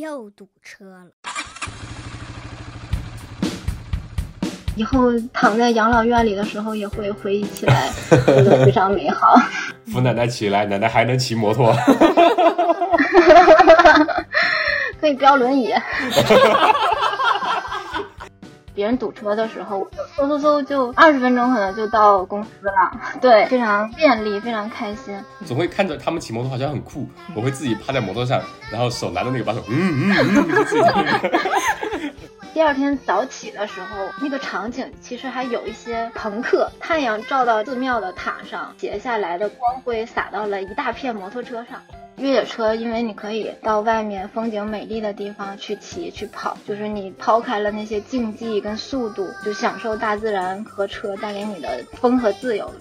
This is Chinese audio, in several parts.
又堵车了。以后躺在养老院里的时候，也会回忆起来，觉得非常美好。扶奶奶起来，奶奶还能骑摩托，可以飙轮椅。别人堵车的时候，嗖嗖嗖就二十分钟可能就到公司了，对，非常便利，非常开心。总会看着他们骑摩托好像很酷，我会自己趴在摩托上，然后手拿着那个把手，嗯嗯嗯。第二天早起的时候，那个场景其实还有一些朋克，太阳照到寺庙的塔上，斜下来的光辉洒到了一大片摩托车上。越野车，因为你可以到外面风景美丽的地方去骑去跑，就是你抛开了那些竞技跟速度，就享受大自然和车带给你的风和自由。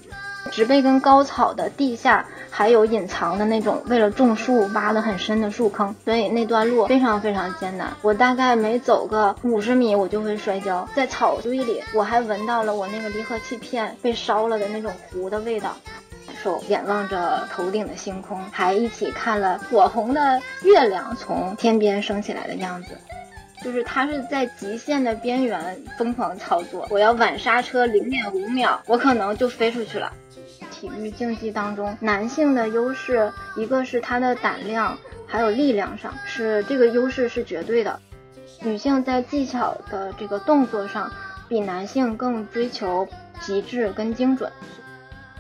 植被跟高草的地下还有隐藏的那种为了种树挖的很深的树坑，所以那段路非常非常艰难。我大概每走个五十米，我就会摔跤。在草堆里，我还闻到了我那个离合器片被烧了的那种糊的味道。手眼望着头顶的星空，还一起看了火红的月亮从天边升起来的样子。就是它是在极限的边缘疯狂操作，我要晚刹车零点五秒，我可能就飞出去了。体育竞技当中，男性的优势一个是他的胆量，还有力量上是这个优势是绝对的。女性在技巧的这个动作上，比男性更追求极致跟精准。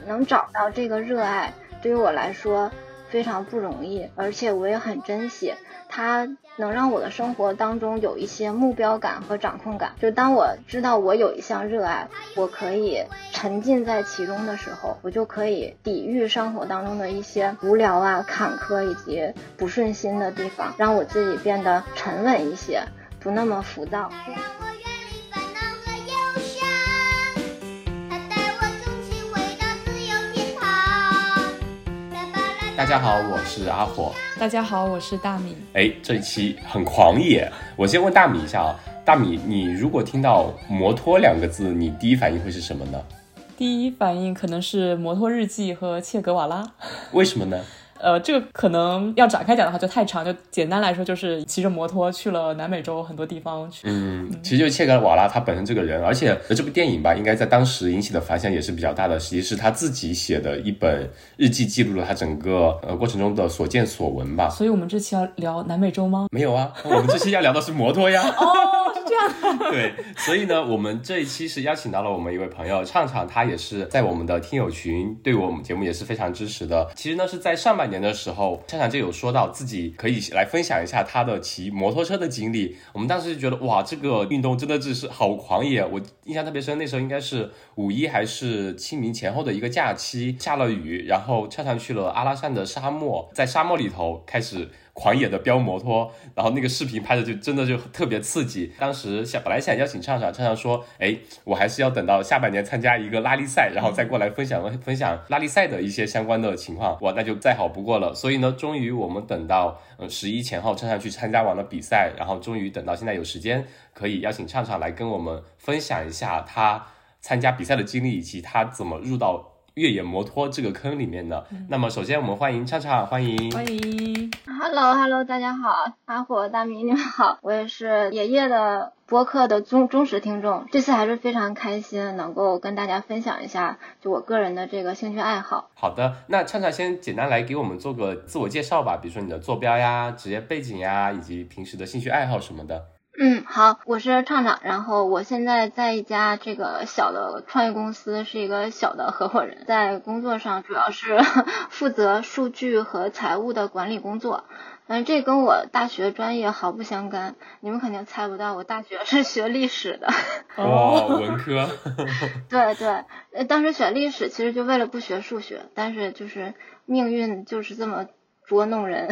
能找到这个热爱，对于我来说非常不容易，而且我也很珍惜。它能让我的生活当中有一些目标感和掌控感。就当我知道我有一项热爱，我可以沉浸在其中的时候，我就可以抵御生活当中的一些无聊啊、坎坷以及不顺心的地方，让我自己变得沉稳一些，不那么浮躁。大家好，我是阿火。大家好，我是大米。哎，这一期很狂野。我先问大米一下啊，大米，你如果听到“摩托”两个字，你第一反应会是什么呢？第一反应可能是《摩托日记》和切格瓦拉。为什么呢？呃，这个可能要展开讲的话就太长，就简单来说就是骑着摩托去了南美洲很多地方去。嗯，其实就切格瓦拉他本身这个人，而且这部电影吧，应该在当时引起的反响也是比较大的。实际是他自己写的一本日记，记录了他整个呃过程中的所见所闻吧。所以我们这期要聊南美洲吗？没有啊，我们这期要聊的是摩托呀。哦，对，所以呢，我们这一期是邀请到了我们一位朋友畅畅，他也是在我们的听友群，对我们节目也是非常支持的。其实呢，是在上半年的时候，畅畅就有说到自己可以来分享一下他的骑摩托车的经历。我们当时就觉得，哇，这个运动真的就是好狂野。我印象特别深，那时候应该是五一还是清明前后的一个假期，下了雨，然后畅畅去了阿拉善的沙漠，在沙漠里头开始。狂野的飙摩托，然后那个视频拍的就真的就特别刺激。当时想本来想邀请畅畅，畅畅说，哎，我还是要等到下半年参加一个拉力赛，然后再过来分享分享拉力赛的一些相关的情况。哇，那就再好不过了。所以呢，终于我们等到呃十一前后，畅畅去参加完了比赛，然后终于等到现在有时间可以邀请畅畅来跟我们分享一下他参加比赛的经历，以及他怎么入到。越野摩托这个坑里面的，那么首先我们欢迎畅畅，欢迎欢迎，Hello Hello，大家好，阿火大米你们好，我也是爷爷的播客的忠忠实听众，这次还是非常开心能够跟大家分享一下就我个人的这个兴趣爱好。好的，那畅畅先简单来给我们做个自我介绍吧，比如说你的坐标呀、职业背景呀，以及平时的兴趣爱好什么的。嗯，好，我是畅畅，然后我现在在一家这个小的创业公司，是一个小的合伙人，在工作上主要是 负责数据和财务的管理工作，嗯，这跟我大学专业毫不相干，你们肯定猜不到，我大学是学历史的。哦，文科。对对，当时选历史其实就为了不学数学，但是就是命运就是这么捉弄人，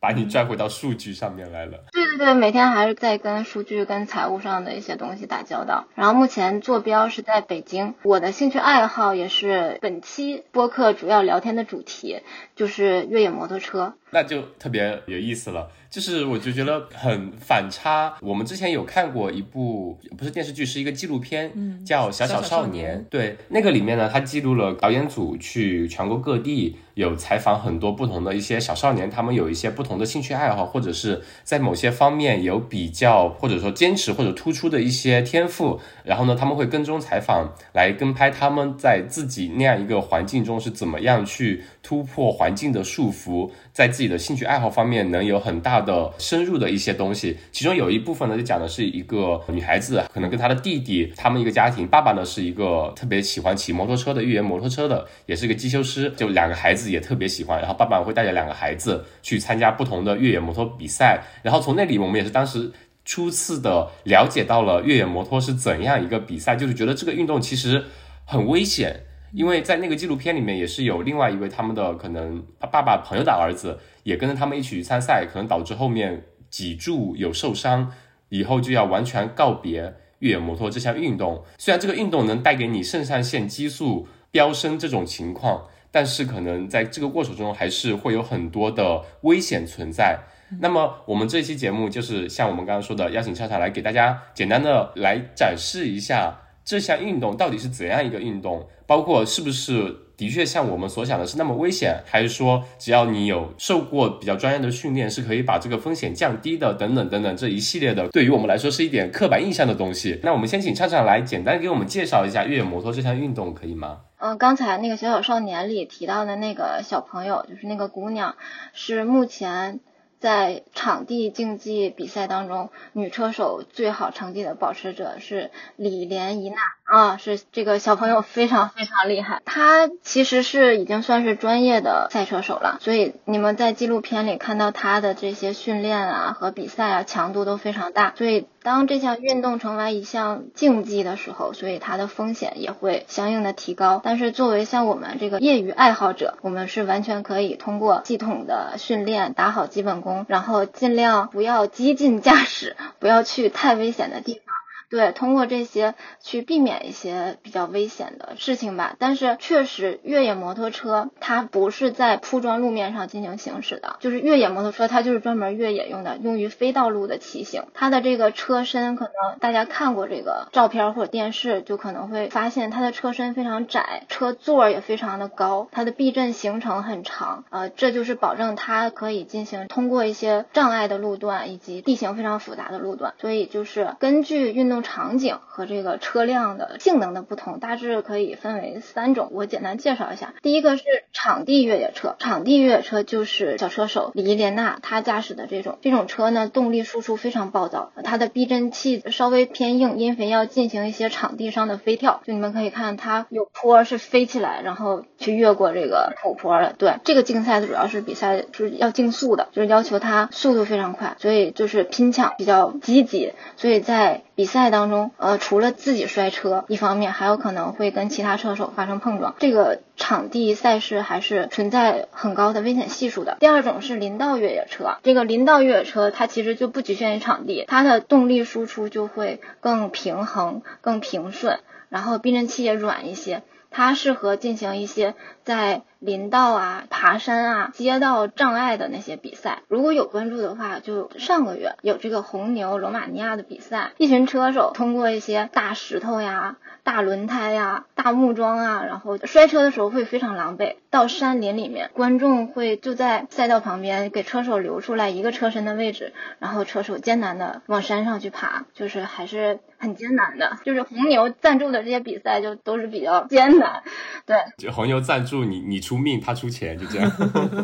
把你拽回到数据上面来了。对对。对，每天还是在跟数据、跟财务上的一些东西打交道。然后目前坐标是在北京，我的兴趣爱好也是本期播客主要聊天的主题，就是越野摩托车。那就特别有意思了。就是我就觉得很反差。我们之前有看过一部不是电视剧，是一个纪录片，叫《小小少年》。对，那个里面呢，它记录了导演组去全国各地有采访很多不同的一些小少年，他们有一些不同的兴趣爱好，或者是在某些方面有比较或者说坚持或者突出的一些天赋。然后呢，他们会跟踪采访，来跟拍他们在自己那样一个环境中是怎么样去突破环境的束缚，在自己己的兴趣爱好方面能有很大。的深入的一些东西，其中有一部分呢，就讲的是一个女孩子，可能跟她的弟弟，他们一个家庭，爸爸呢是一个特别喜欢骑摩托车的越野摩托车的，也是一个机修师，就两个孩子也特别喜欢，然后爸爸会带着两个孩子去参加不同的越野摩托比赛，然后从那里我们也是当时初次的了解到了越野摩托是怎样一个比赛，就是觉得这个运动其实很危险。因为在那个纪录片里面，也是有另外一位他们的可能爸爸朋友的儿子，也跟着他们一起去参赛，可能导致后面脊柱有受伤，以后就要完全告别越野摩托这项运动。虽然这个运动能带给你肾上腺激素飙升这种情况，但是可能在这个过程中还是会有很多的危险存在。那么我们这期节目就是像我们刚刚说的，邀请畅畅来给大家简单的来展示一下。这项运动到底是怎样一个运动？包括是不是的确像我们所想的是那么危险，还是说只要你有受过比较专业的训练，是可以把这个风险降低的？等等等等，这一系列的对于我们来说是一点刻板印象的东西。那我们先请畅畅来简单给我们介绍一下越野摩托这项运动，可以吗？嗯，刚才那个小小少年里提到的那个小朋友，就是那个姑娘，是目前。在场地竞技比赛当中，女车手最好成绩的保持者是李莲怡娜啊，是这个小朋友非常非常厉害。他其实是已经算是专业的赛车手了，所以你们在纪录片里看到他的这些训练啊和比赛啊强度都非常大，所以。当这项运动成为一项竞技的时候，所以它的风险也会相应的提高。但是作为像我们这个业余爱好者，我们是完全可以通过系统的训练打好基本功，然后尽量不要激进驾驶，不要去太危险的地方。对，通过这些去避免一些比较危险的事情吧。但是确实，越野摩托车它不是在铺装路面上进行行驶的，就是越野摩托车它就是专门越野用的，用于非道路的骑行。它的这个车身可能大家看过这个照片或者电视，就可能会发现它的车身非常窄，车座也非常的高，它的避震行程很长，呃，这就是保证它可以进行通过一些障碍的路段以及地形非常复杂的路段。所以就是根据运动。场景和这个车辆的性能的不同，大致可以分为三种。我简单介绍一下。第一个是场地越野车，场地越野车就是小车手李莲娜她驾驶的这种这种车呢，动力输出非常暴躁，它的避震器稍微偏硬，因为要进行一些场地上的飞跳。就你们可以看，它有坡是飞起来，然后去越过这个土坡的。对，这个竞赛的主要是比赛是要竞速的，就是要求它速度非常快，所以就是拼抢比较积极，所以在比赛当中，呃，除了自己摔车，一方面还有可能会跟其他车手发生碰撞。这个场地赛事还是存在很高的危险系数的。第二种是林道越野车，这个林道越野车它其实就不局限于场地，它的动力输出就会更平衡、更平顺，然后避震器也软一些，它适合进行一些在。林道啊，爬山啊，街道障碍的那些比赛，如果有关注的话，就上个月有这个红牛罗马尼亚的比赛，一群车手通过一些大石头呀、大轮胎呀、大木桩啊，然后摔车的时候会非常狼狈。到山林里面，观众会就在赛道旁边给车手留出来一个车身的位置，然后车手艰难的往山上去爬，就是还是很艰难的。就是红牛赞助的这些比赛就都是比较艰难，对，就红牛赞助你，你出。命，他出钱，就这样。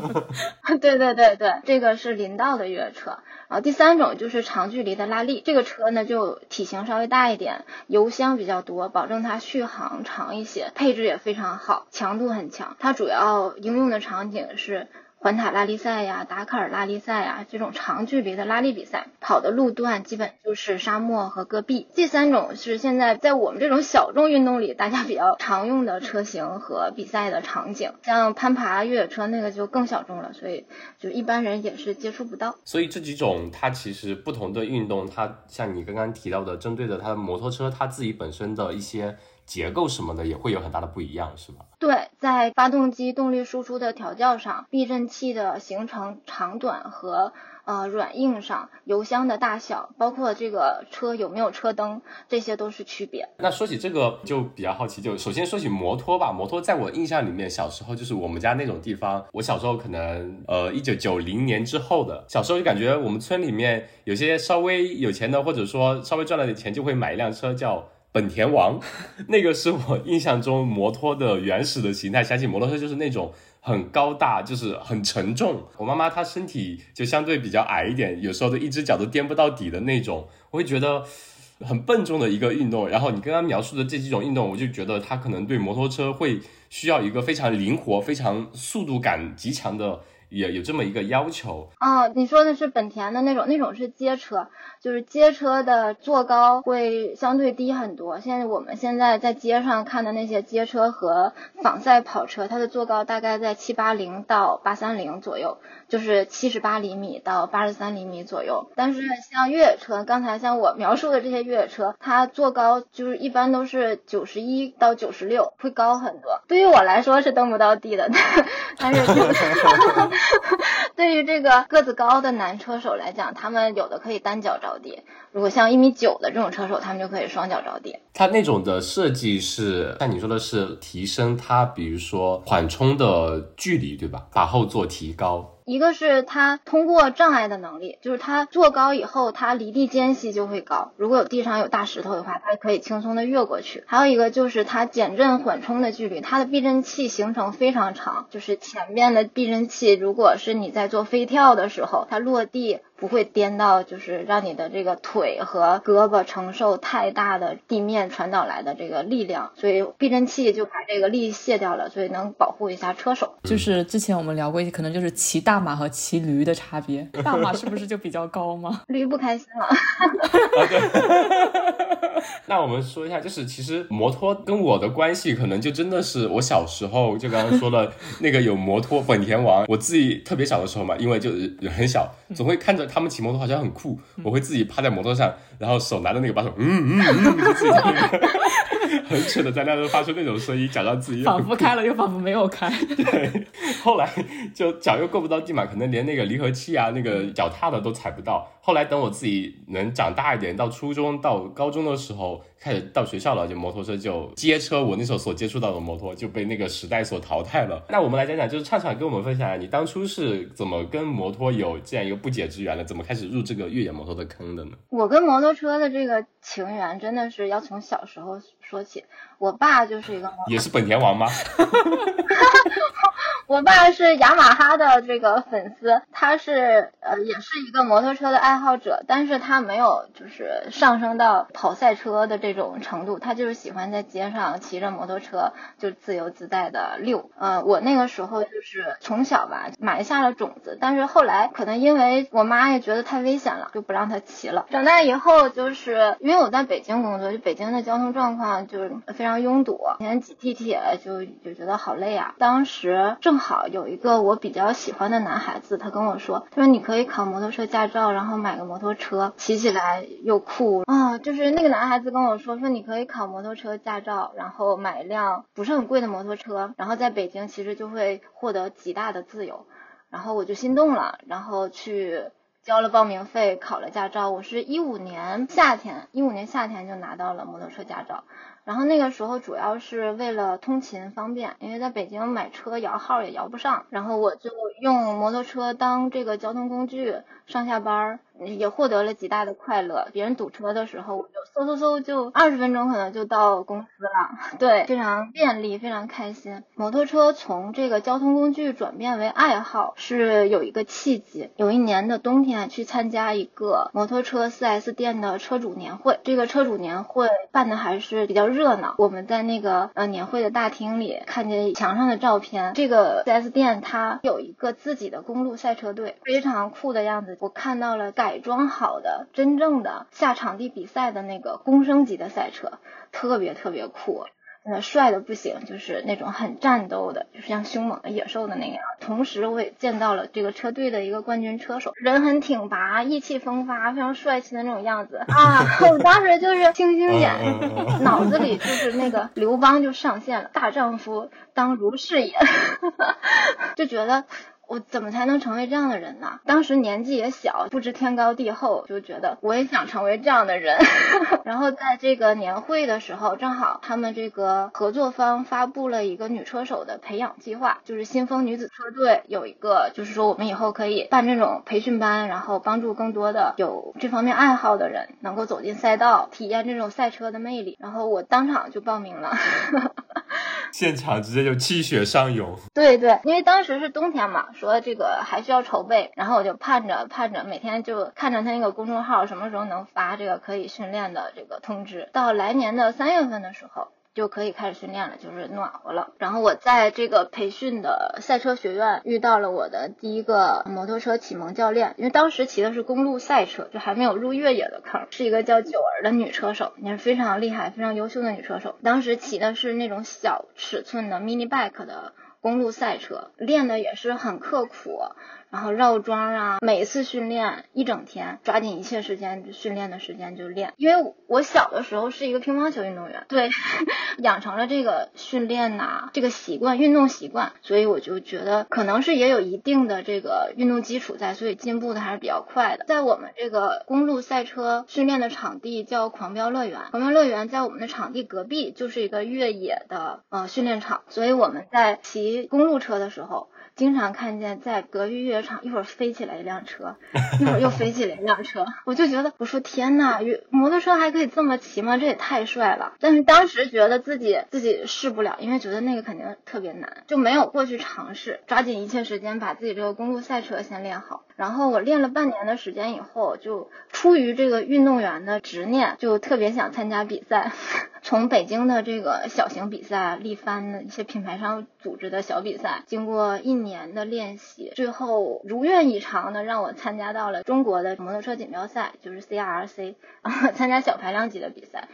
对对对对，这个是林道的越野车。然后第三种就是长距离的拉力，这个车呢就体型稍微大一点，油箱比较多，保证它续航长一些，配置也非常好，强度很强。它主要应用的场景是。环塔拉力赛呀、达喀尔拉力赛呀这种长距离的拉力比赛，跑的路段基本就是沙漠和戈壁。第三种是现在在我们这种小众运动里大家比较常用的车型和比赛的场景，像攀爬、越野车那个就更小众了，所以就一般人也是接触不到。所以这几种它其实不同的运动，它像你刚刚提到的，针对的它的摩托车，它自己本身的一些。结构什么的也会有很大的不一样，是吧？对，在发动机动力输出的调教上，避震器的形成长短和呃软硬上，油箱的大小，包括这个车有没有车灯，这些都是区别。那说起这个就比较好奇，就首先说起摩托吧。摩托在我印象里面，小时候就是我们家那种地方，我小时候可能呃一九九零年之后的，小时候就感觉我们村里面有些稍微有钱的，或者说稍微赚了点钱，就会买一辆车叫。本田王，那个是我印象中摩托的原始的形态。想起摩托车就是那种很高大，就是很沉重。我妈妈她身体就相对比较矮一点，有时候都一只脚都颠不到底的那种，我会觉得很笨重的一个运动。然后你刚刚描述的这几种运动，我就觉得它可能对摩托车会需要一个非常灵活、非常速度感极强的。也有这么一个要求哦，你说的是本田的那种，那种是街车，就是街车的坐高会相对低很多。现在我们现在在街上看的那些街车和仿赛跑车，它的坐高大概在七八零到八三零左右，就是七十八厘米到八十三厘米左右。但是像越野车，刚才像我描述的这些越野车，它坐高就是一般都是九十一到九十六，会高很多。对于我来说是蹬不到地的，但是。对于这个个子高的男车手来讲，他们有的可以单脚着地；如果像一米九的这种车手，他们就可以双脚着地。它那种的设计是，像你说的是提升它，比如说缓冲的距离，对吧？把后座提高。一个是它通过障碍的能力，就是它坐高以后，它离地间隙就会高。如果有地上有大石头的话，它可以轻松的越过去。还有一个就是它减震缓冲的距离，它的避震器行程非常长，就是前面的避震器，如果是你在做飞跳的时候，它落地。不会颠到，就是让你的这个腿和胳膊承受太大的地面传导来的这个力量，所以避震器就把这个力卸掉了，所以能保护一下车手。就是之前我们聊过一些，可能就是骑大马和骑驴的差别。大马是不是就比较高吗？驴不开心了。那我们说一下，就是其实摩托跟我的关系，可能就真的是我小时候就刚刚说了那个有摩托本田王，我自己特别小的时候嘛，因为就很小，总会看着。他们骑摩托好像很酷，我会自己趴在摩托上，然后手拿着那个把手，嗯嗯嗯，自己 很蠢的在那发出那种声音，假装自己仿佛开了又仿佛没有开。对，后来就脚又够不到地嘛，可能连那个离合器啊、那个脚踏的都踩不到。后来等我自己能长大一点，到初中、到高中的时候，开始到学校了，就摩托车就街车，我那时候所接触到的摩托就被那个时代所淘汰了。那我们来讲讲，就是畅畅跟我们分享，你当初是怎么跟摩托有这样一个不解之缘的？怎么开始入这个越野摩托的坑的呢？我跟摩托车的这个情缘，真的是要从小时候说起。我爸就是一个也是本田王吗？我爸是雅马哈的这个粉丝，他是呃也是一个摩托车的爱好者，但是他没有就是上升到跑赛车的这种程度，他就是喜欢在街上骑着摩托车就自由自在的溜。呃，我那个时候就是从小吧埋下了种子，但是后来可能因为我妈也觉得太危险了，就不让他骑了。长大以后就是因为我在北京工作，就北京的交通状况就是非常。非常拥堵，以前挤地铁就就觉得好累啊。当时正好有一个我比较喜欢的男孩子，他跟我说，他说你可以考摩托车驾照，然后买个摩托车，骑起来又酷啊。就是那个男孩子跟我说，说你可以考摩托车驾照，然后买一辆不是很贵的摩托车，然后在北京其实就会获得极大的自由。然后我就心动了，然后去交了报名费，考了驾照。我是一五年夏天，一五年夏天就拿到了摩托车驾照。然后那个时候主要是为了通勤方便，因为在北京买车摇号也摇不上，然后我就用摩托车当这个交通工具上下班儿。也获得了极大的快乐。别人堵车的时候，我就嗖嗖嗖，就二十分钟可能就到公司了。对，非常便利，非常开心。摩托车从这个交通工具转变为爱好，是有一个契机。有一年的冬天，去参加一个摩托车 4S 店的车主年会。这个车主年会办的还是比较热闹。我们在那个呃年会的大厅里看见墙上的照片，这个 4S 店它有一个自己的公路赛车队，非常酷的样子。我看到了改装好的真正的下场地比赛的那个公升级的赛车，特别特别酷。呃，帅的不行，就是那种很战斗的，就是像凶猛的野兽的那样。同时，我也见到了这个车队的一个冠军车手，人很挺拔，意气风发，非常帅气的那种样子啊！我当时就是星星眼，脑子里就是那个刘邦就上线了，大丈夫当如是也，就觉得。我怎么才能成为这样的人呢？当时年纪也小，不知天高地厚，就觉得我也想成为这样的人。然后在这个年会的时候，正好他们这个合作方发布了一个女车手的培养计划，就是新风女子车队有一个，就是说我们以后可以办这种培训班，然后帮助更多的有这方面爱好的人能够走进赛道，体验这种赛车的魅力。然后我当场就报名了。现场直接就气血上涌，对对，因为当时是冬天嘛，说这个还需要筹备，然后我就盼着盼着，每天就看着他那个公众号什么时候能发这个可以训练的这个通知，到来年的三月份的时候。就可以开始训练了，就是暖和了。然后我在这个培训的赛车学院遇到了我的第一个摩托车启蒙教练，因为当时骑的是公路赛车，就还没有入越野的坑，是一个叫九儿的女车手，也是非常厉害、非常优秀的女车手。当时骑的是那种小尺寸的 mini bike 的公路赛车，练的也是很刻苦。然后绕桩啊，每次训练一整天，抓紧一切时间训练的时间就练。因为我小的时候是一个乒乓球运动员，对，养成了这个训练呐这个习惯，运动习惯，所以我就觉得可能是也有一定的这个运动基础在，所以进步的还是比较快的。在我们这个公路赛车训练的场地叫狂飙乐园，狂飙乐园在我们的场地隔壁就是一个越野的呃训练场，所以我们在骑公路车的时候。经常看见在隔壁越野场，一会儿飞起来一辆车，一会儿又飞起来一辆车，我就觉得，我说天呐，摩托车还可以这么骑吗？这也太帅了！但是当时觉得自己自己试不了，因为觉得那个肯定特别难，就没有过去尝试。抓紧一切时间把自己这个公路赛车先练好。然后我练了半年的时间以后，就出于这个运动员的执念，就特别想参加比赛。从北京的这个小型比赛、力帆的一些品牌商组织的小比赛，经过一年的练习，最后如愿以偿的让我参加到了中国的摩托车锦标赛，就是 CRC，参加小排量级的比赛。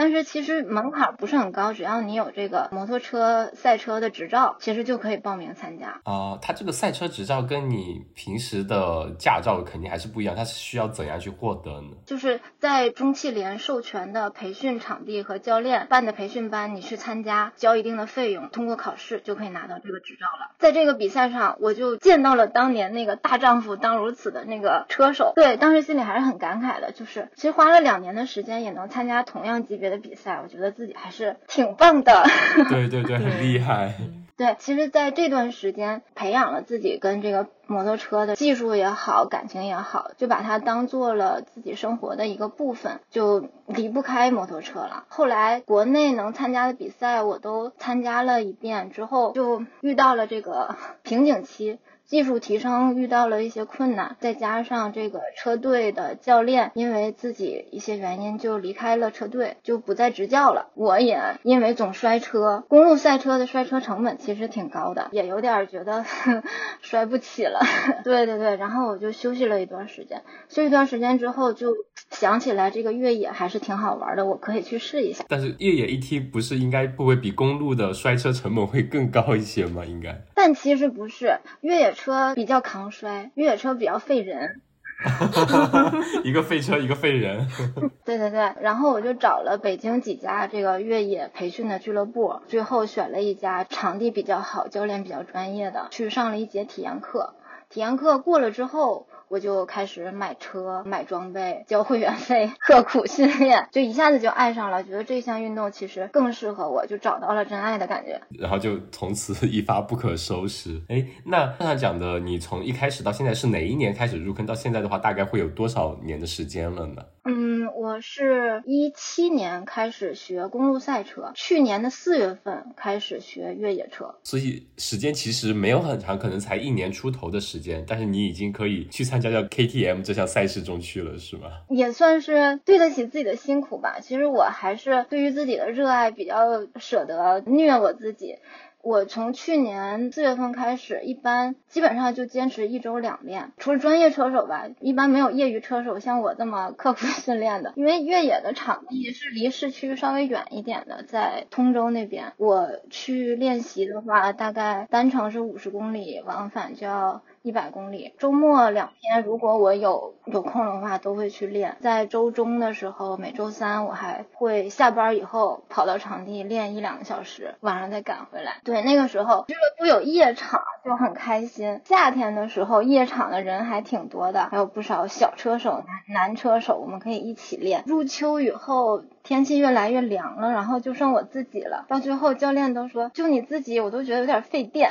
但是其实门槛不是很高，只要你有这个摩托车赛车的执照，其实就可以报名参加。啊，它这个赛车执照跟你平时的驾照肯定还是不一样，它是需要怎样去获得呢？就是在中汽联授权的培训场地和教练办的培训班，你去参加，交一定的费用，通过考试就可以拿到这个执照了。在这个比赛上，我就见到了当年那个大丈夫当如此的那个车手，对，当时心里还是很感慨的，就是其实花了两年的时间也能参加同样级别。的比赛，我觉得自己还是挺棒的。对对对，很厉害。对，其实在这段时间培养了自己跟这个摩托车的技术也好，感情也好，就把它当做了自己生活的一个部分，就离不开摩托车了。后来国内能参加的比赛我都参加了一遍，之后就遇到了这个瓶颈期。技术提升遇到了一些困难，再加上这个车队的教练因为自己一些原因就离开了车队，就不再执教了。我也因为总摔车，公路赛车的摔车成本其实挺高的，也有点觉得 摔不起了。对对对，然后我就休息了一段时间，休息一段时间之后就想起来这个越野还是挺好玩的，我可以去试一下。但是越野一 T 不是应该不会比公路的摔车成本会更高一些吗？应该？但其实不是，越野。车比较抗摔，越野车比较费人 一个废车，一个废人。对对对，然后我就找了北京几家这个越野培训的俱乐部，最后选了一家场地比较好、教练比较专业的，去上了一节体验课。体验课过了之后。我就开始买车、买装备、交会员费、刻苦训练，就一下子就爱上了，觉得这项运动其实更适合我，就找到了真爱的感觉。然后就从此 一发不可收拾。哎，那刚才讲的，你从一开始到现在是哪一年开始入坑？到现在的话，大概会有多少年的时间了呢？嗯，嗯，我是一七年开始学公路赛车，去年的四月份开始学越野车，所以时间其实没有很长，可能才一年出头的时间，但是你已经可以去参加到 KTM 这项赛事中去了，是吗？也算是对得起自己的辛苦吧。其实我还是对于自己的热爱比较舍得虐我自己。我从去年四月份开始，一般基本上就坚持一周两练。除了专业车手吧，一般没有业余车手像我这么刻苦训练的。因为越野的场地是离市区稍微远一点的，在通州那边。我去练习的话，大概单程是五十公里，往返就要。一百公里，周末两天，如果我有有空的话，都会去练。在周中的时候，每周三我还会下班以后跑到场地练一两个小时，晚上再赶回来。对，那个时候俱乐部有夜场，就很开心。夏天的时候，夜场的人还挺多的，还有不少小车手、男男车手，我们可以一起练。入秋以后。天气越来越凉了，然后就剩我自己了。到最后，教练都说就你自己，我都觉得有点费电。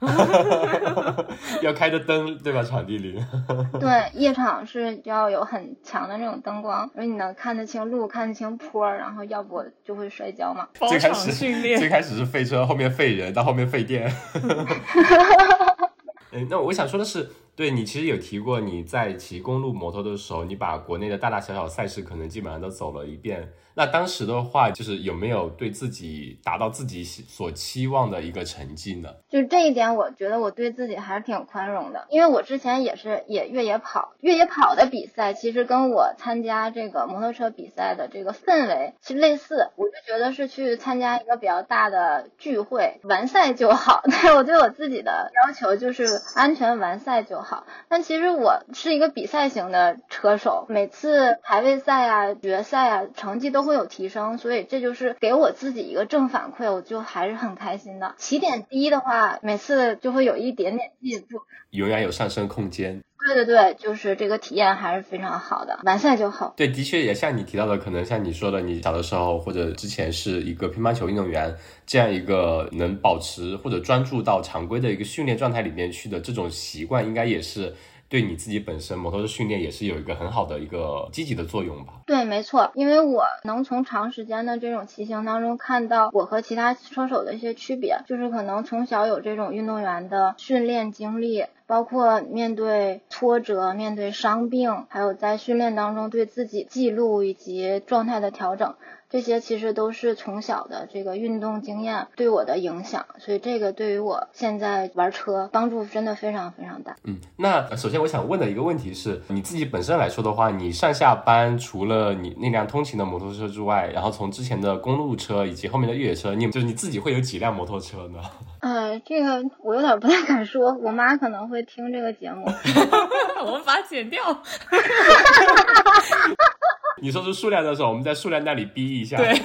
要开着灯，对吧？场地里。对，夜场是要有很强的那种灯光，因为你能看得清路，看得清坡，然后要不就会摔跤嘛。最开始训练，最开始是废车，后面废人，到后面废电。嗯，那我想说的是。对你其实有提过，你在骑公路摩托的时候，你把国内的大大小小赛事可能基本上都走了一遍。那当时的话，就是有没有对自己达到自己所期望的一个成绩呢？就这一点，我觉得我对自己还是挺宽容的，因为我之前也是也越野跑，越野跑的比赛其实跟我参加这个摩托车比赛的这个氛围其实类似，我就觉得是去参加一个比较大的聚会，完赛就好。但我对我自己的要求就是安全完赛就好。但其实我是一个比赛型的车手，每次排位赛啊、决赛啊，成绩都。会有提升，所以这就是给我自己一个正反馈，我就还是很开心的。起点低的话，每次就会有一点点进步，永远有上升空间。对对对，就是这个体验还是非常好的，完赛就好。对，的确也像你提到的，可能像你说的，你小的时候或者之前是一个乒乓球运动员，这样一个能保持或者专注到常规的一个训练状态里面去的这种习惯，应该也是。对你自己本身摩托车训练也是有一个很好的一个积极的作用吧？对，没错，因为我能从长时间的这种骑行当中看到我和其他车手的一些区别，就是可能从小有这种运动员的训练经历，包括面对挫折、面对伤病，还有在训练当中对自己记录以及状态的调整。这些其实都是从小的这个运动经验对我的影响，所以这个对于我现在玩车帮助真的非常非常大。嗯，那首先我想问的一个问题是，你自己本身来说的话，你上下班除了你那辆通勤的摩托车之外，然后从之前的公路车以及后面的越野车，你就是你自己会有几辆摩托车呢？呃，这个我有点不太敢说，我妈可能会听这个节目，我们把它剪掉。你说出数量的时候，我们在数量那里逼一下。对。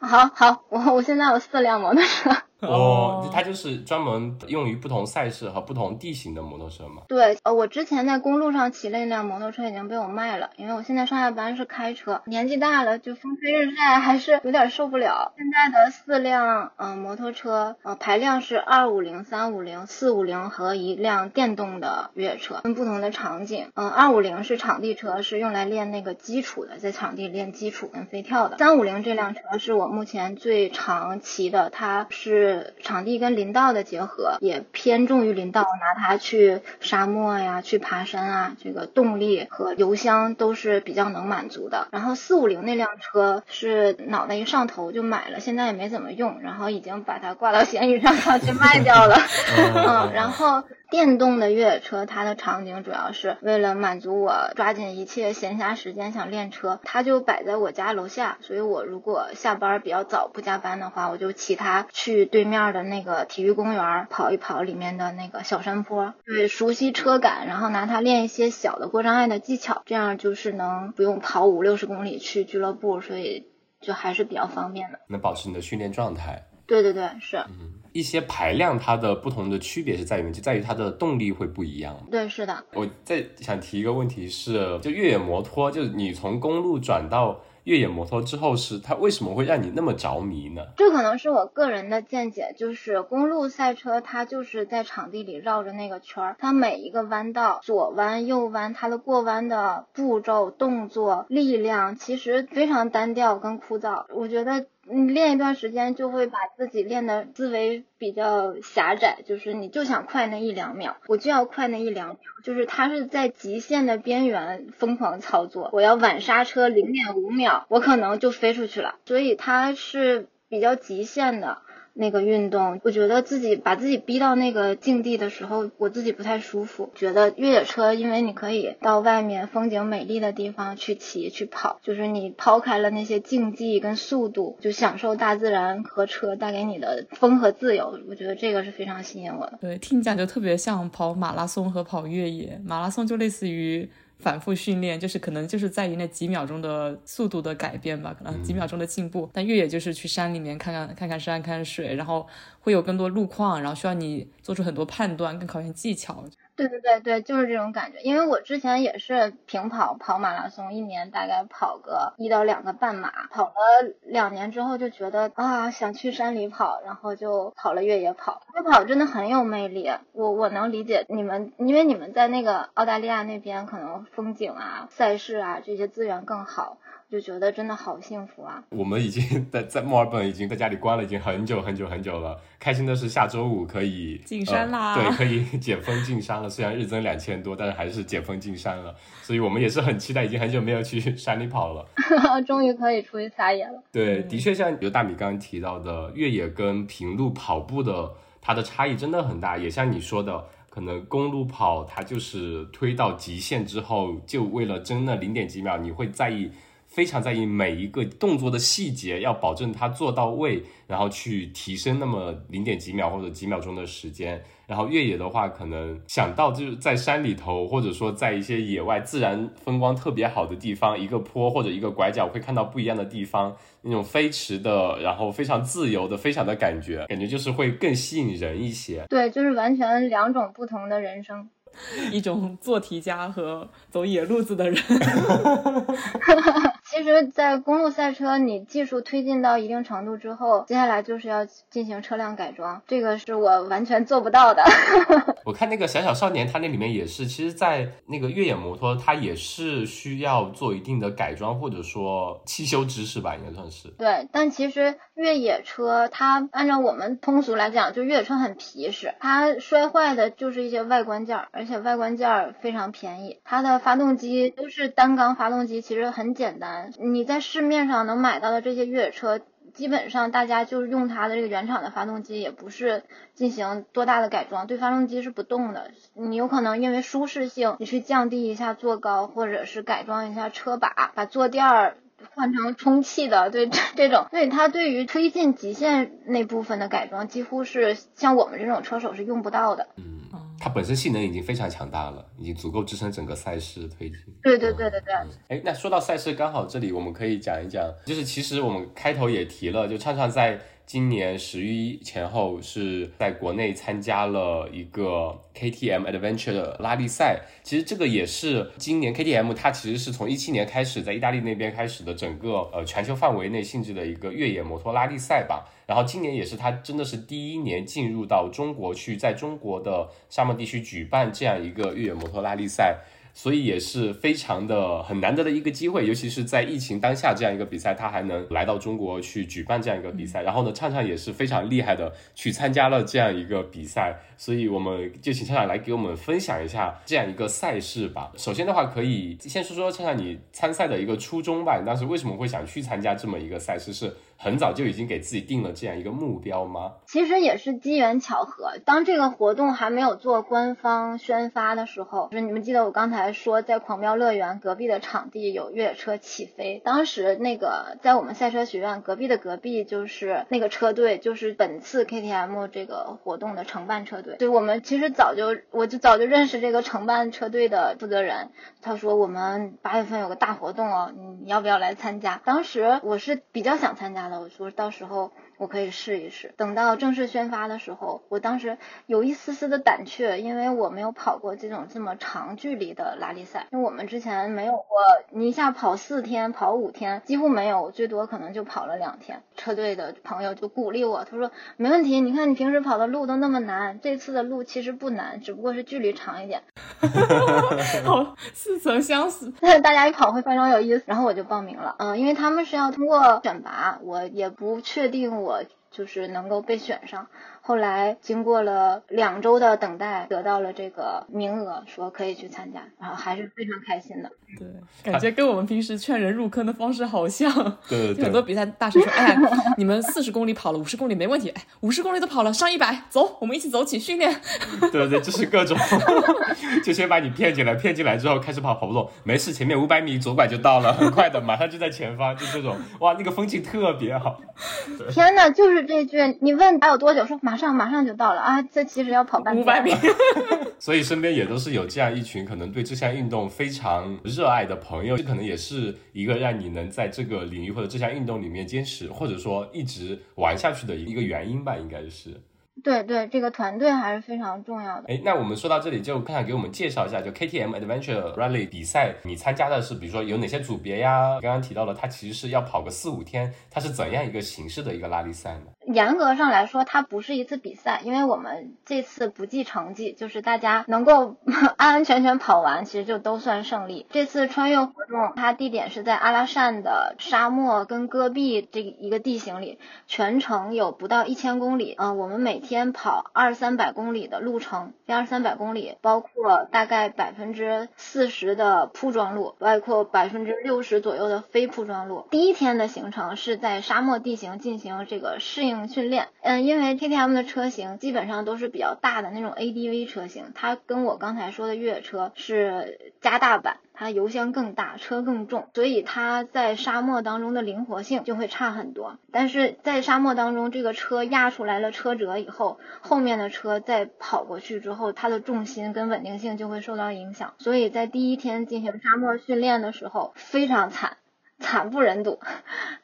好好，我我现在有四辆摩托车。哦，它就是专门用于不同赛事和不同地形的摩托车吗？对，呃，我之前在公路上骑了一辆摩托车，已经被我卖了，因为我现在上下班是开车，年纪大了，就风吹日晒还是有点受不了。现在的四辆嗯摩托车，呃，排量是二五零、三五零、四五零和一辆电动的越野车，分不同的场景。嗯，二五零是场地车，是用来练那个基础的，在场地练基础跟飞跳的。三五零这辆车是我目前最常骑的，它是。场地跟林道的结合，也偏重于林道，拿它去沙漠呀，去爬山啊，这个动力和油箱都是比较能满足的。然后四五零那辆车是脑袋一上头就买了，现在也没怎么用，然后已经把它挂到 闲鱼上上去卖掉了。嗯，然后。电动的越野车，它的场景主要是为了满足我抓紧一切闲暇时间想练车，它就摆在我家楼下，所以我如果下班比较早不加班的话，我就骑它去对面的那个体育公园跑一跑里面的那个小山坡，对，熟悉车感，然后拿它练一些小的过障碍的技巧，这样就是能不用跑五六十公里去俱乐部，所以就还是比较方便的，能保持你的训练状态。对对对，是。嗯。一些排量它的不同的区别是在于，就在于它的动力会不一样。对，是的。我再想提一个问题是，就越野摩托，就是你从公路转到越野摩托之后，是它为什么会让你那么着迷呢？这可能是我个人的见解，就是公路赛车它就是在场地里绕着那个圈儿，它每一个弯道，左弯右弯，它的过弯的步骤、动作、力量，其实非常单调跟枯燥。我觉得。你练一段时间，就会把自己练的思维比较狭窄，就是你就想快那一两秒，我就要快那一两秒，就是他是在极限的边缘疯狂操作，我要晚刹车零点五秒，我可能就飞出去了，所以他是比较极限的。那个运动，我觉得自己把自己逼到那个境地的时候，我自己不太舒服。觉得越野车，因为你可以到外面风景美丽的地方去骑去跑，就是你抛开了那些竞技跟速度，就享受大自然和车带给你的风和自由。我觉得这个是非常吸引我的。对，听你讲就特别像跑马拉松和跑越野。马拉松就类似于。反复训练就是可能就是在于那几秒钟的速度的改变吧，可能几秒钟的进步。但越野就是去山里面看看看看山看水，然后会有更多路况，然后需要你做出很多判断，更考验技巧。对对对对，就是这种感觉。因为我之前也是平跑跑马拉松，一年大概跑个一到两个半马，跑了两年之后就觉得啊想去山里跑，然后就跑了越野跑。越野跑真的很有魅力，我我能理解你们，因为你们在那个澳大利亚那边可能风景啊、赛事啊这些资源更好。就觉得真的好幸福啊！我们已经在在墨尔本已经在家里关了已经很久很久很久了。开心的是下周五可以进山啦，对，可以 解封进山了。虽然日增两千多，但是还是解封进山了。所以我们也是很期待，已经很久没有去 山里跑了，终于可以出去撒野了。对，的确像有大米刚刚提到的，越野跟平路跑步的它的差异真的很大。也像你说的，可能公路跑它就是推到极限之后，就为了争那零点几秒，你会在意。非常在意每一个动作的细节，要保证它做到位，然后去提升那么零点几秒或者几秒钟的时间。然后越野的话，可能想到就是在山里头，或者说在一些野外自然风光特别好的地方，一个坡或者一个拐角会看到不一样的地方，那种飞驰的，然后非常自由的飞翔的感觉，感觉就是会更吸引人一些。对，就是完全两种不同的人生。一种做题家和走野路子的人。其实，在公路赛车，你技术推进到一定程度之后，接下来就是要进行车辆改装，这个是我完全做不到的。我看那个小小少年，他那里面也是，其实，在那个越野摩托，它也是需要做一定的改装，或者说汽修知识吧，应该算是。对，但其实越野车，它按照我们通俗来讲，就越野车很皮实，它摔坏的就是一些外观件，而且外观件非常便宜，它的发动机都是单缸发动机，其实很简单。你在市面上能买到的这些越野车，基本上大家就是用它的这个原厂的发动机，也不是进行多大的改装，对发动机是不动的。你有可能因为舒适性，你去降低一下坐高，或者是改装一下车把，把坐垫儿换成充气的，对 这种，所以它对于推进极限那部分的改装，几乎是像我们这种车手是用不到的。嗯。它本身性能已经非常强大了，已经足够支撑整个赛事推进。对对对对对。哎，那说到赛事，刚好这里我们可以讲一讲，就是其实我们开头也提了，就畅畅在今年十一前后是在国内参加了一个 KTM Adventure 的拉力赛。其实这个也是今年 KTM 它其实是从一七年开始在意大利那边开始的整个呃全球范围内性质的一个越野摩托拉力赛吧。然后今年也是它真的是第一年进入到中国去，在中国的沙漠地区举办这样一个越野摩托拉力赛。所以也是非常的很难得的一个机会，尤其是在疫情当下这样一个比赛，他还能来到中国去举办这样一个比赛。然后呢，畅畅也是非常厉害的去参加了这样一个比赛。所以我们就请畅畅来给我们分享一下这样一个赛事吧。首先的话，可以先说说畅畅你参赛的一个初衷吧。你当时为什么会想去参加这么一个赛事？是很早就已经给自己定了这样一个目标吗？其实也是机缘巧合。当这个活动还没有做官方宣发的时候，就是你们记得我刚才。说，在狂飙乐园隔壁的场地有越野车起飞。当时那个在我们赛车学院隔壁的隔壁，就是那个车队，就是本次 KTM 这个活动的承办车队。对我们其实早就，我就早就认识这个承办车队的负责人。他说我们八月份有个大活动哦，你要不要来参加？当时我是比较想参加的。我说到时候我可以试一试。等到正式宣发的时候，我当时有一丝丝的胆怯，因为我没有跑过这种这么长距离的拉力赛，因为我们之前没有过，你一下跑四天、跑五天，几乎没有，最多可能就跑了两天。车队的朋友就鼓励我，他说没问题，你看你平时跑的路都那么难，这次的路其实不难，只不过是距离长一点。好，似曾相识。大家一跑会非常有意思，然后我就报名了。嗯，因为他们是要通过选拔，我也不确定我就是能够被选上。后来经过了两周的等待，得到了这个名额，说可以去参加，然后还是非常开心的。对，感觉跟我们平时劝人入坑的方式好像。对对 对。很多比赛大师说：“哎，你们四十公里跑了，五十公里没问题。哎，五十公里都跑了，上一百，走，我们一起走起训练。”对对，就是各种，就先把你骗进来，骗进来之后开始跑，跑不动，没事，前面五百米左拐就到了，很快的，马上就在前方，就这种，哇，那个风景特别好。天呐，就是这句，你问还有多久？说马上马上就到了啊！这其实要跑半五百米，所以身边也都是有这样一群可能对这项运动非常热爱的朋友，这可能也是一个让你能在这个领域或者这项运动里面坚持，或者说一直玩下去的一个原因吧，应该是。对对，这个团队还是非常重要的。哎，那我们说到这里，就看看给我们介绍一下，就 KTM Adventure Rally 比赛，你参加的是，比如说有哪些组别呀？刚刚提到了，它其实是要跑个四五天，它是怎样一个形式的一个拉力赛呢？严格上来说，它不是一次比赛，因为我们这次不计成绩，就是大家能够 安安全全跑完，其实就都算胜利。这次穿越活动，它地点是在阿拉善的沙漠跟戈壁这一个地形里，全程有不到一千公里。嗯，我们每天跑二三百公里的路程，这二三百公里包括大概百分之四十的铺装路，包括百分之六十左右的非铺装路。第一天的行程是在沙漠地形进行这个适应。训练，嗯，因为 KTM 的车型基本上都是比较大的那种 ADV 车型，它跟我刚才说的越野车是加大版，它油箱更大，车更重，所以它在沙漠当中的灵活性就会差很多。但是在沙漠当中，这个车压出来了车辙以后，后面的车再跑过去之后，它的重心跟稳定性就会受到影响。所以在第一天进行沙漠训练的时候，非常惨。惨不忍睹，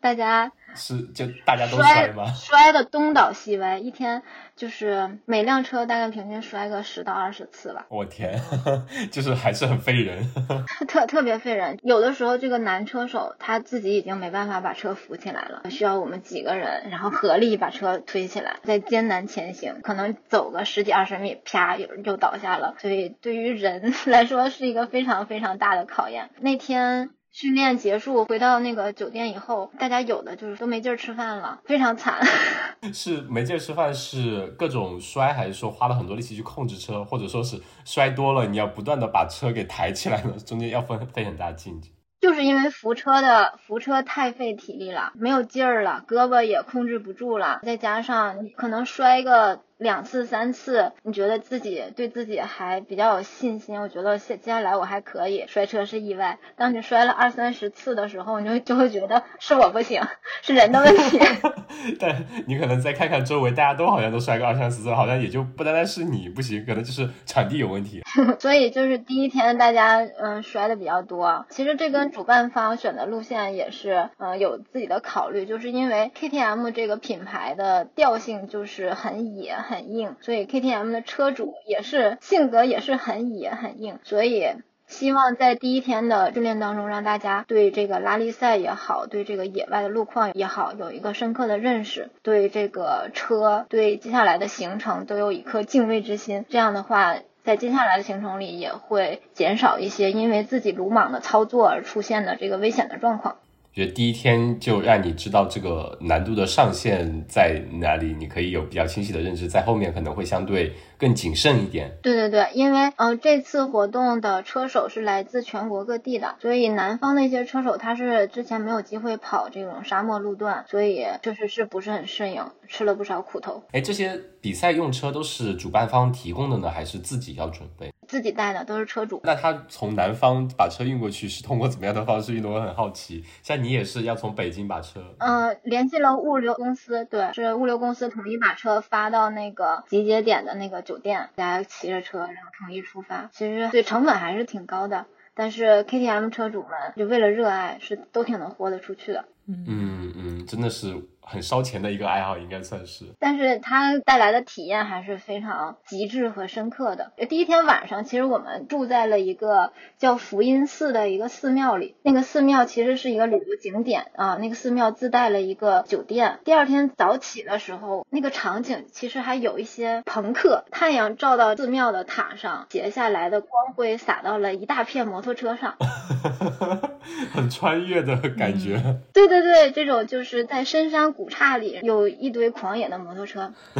大家是就大家都摔吗？摔的东倒西歪，一天就是每辆车大概平均摔个十到二十次吧。我天，就是还是很费人，特特别费人。有的时候这个男车手他自己已经没办法把车扶起来了，需要我们几个人然后合力把车推起来，再艰难前行，可能走个十几二十米，啪，有人就倒下了。所以对于人 来说是一个非常非常大的考验。那天。训练结束，回到那个酒店以后，大家有的就是都没劲儿吃饭了，非常惨。是没劲儿吃饭，是各种摔，还是说花了很多力气去控制车，或者说是摔多了，你要不断的把车给抬起来呢？中间要费费很大劲。就是因为扶车的扶车太费体力了，没有劲儿了，胳膊也控制不住了，再加上可能摔个。两次三次，你觉得自己对自己还比较有信心？我觉得接接下来我还可以。摔车是意外，当你摔了二三十次的时候，你就就会觉得是我不行，是人的问题。但你可能再看看周围，大家都好像都摔个二三十次，好像也就不单单是你不行，可能就是场地有问题。所以就是第一天大家嗯摔的比较多。其实这跟主办方选的路线也是嗯有自己的考虑，就是因为 KTM 这个品牌的调性就是很野。很硬，所以 KTM 的车主也是性格也是很野很硬，所以希望在第一天的训练当中，让大家对这个拉力赛也好，对这个野外的路况也好，有一个深刻的认识，对这个车，对接下来的行程都有一颗敬畏之心。这样的话，在接下来的行程里也会减少一些因为自己鲁莽的操作而出现的这个危险的状况。觉得第一天就让你知道这个难度的上限在哪里，你可以有比较清晰的认知，在后面可能会相对。更谨慎一点。对对对，因为嗯，这次活动的车手是来自全国各地的，所以南方的一些车手他是之前没有机会跑这种沙漠路段，所以确实是不是很适应，吃了不少苦头。哎，这些比赛用车都是主办方提供的呢，还是自己要准备？自己带的，都是车主。那他从南方把车运过去是通过怎么样的方式运的？我很好奇。像你也是要从北京把车？嗯，联系了物流公司，对，是物流公司统一把车发到那个集结点的那个。酒店，大家骑着车，然后统一出发。其实对成本还是挺高的，但是 KTM 车主们就为了热爱，是都挺能豁得出去的。嗯嗯，真的是。很烧钱的一个爱好，应该算是。但是它带来的体验还是非常极致和深刻的。第一天晚上，其实我们住在了一个叫福音寺的一个寺庙里，那个寺庙其实是一个旅游景点啊，那个寺庙自带了一个酒店。第二天早起的时候，那个场景其实还有一些朋克，太阳照到寺庙的塔上，斜下来的光辉洒到了一大片摩托车上，很穿越的感觉。对对对，这种就是在深山。古刹里有一堆狂野的摩托车，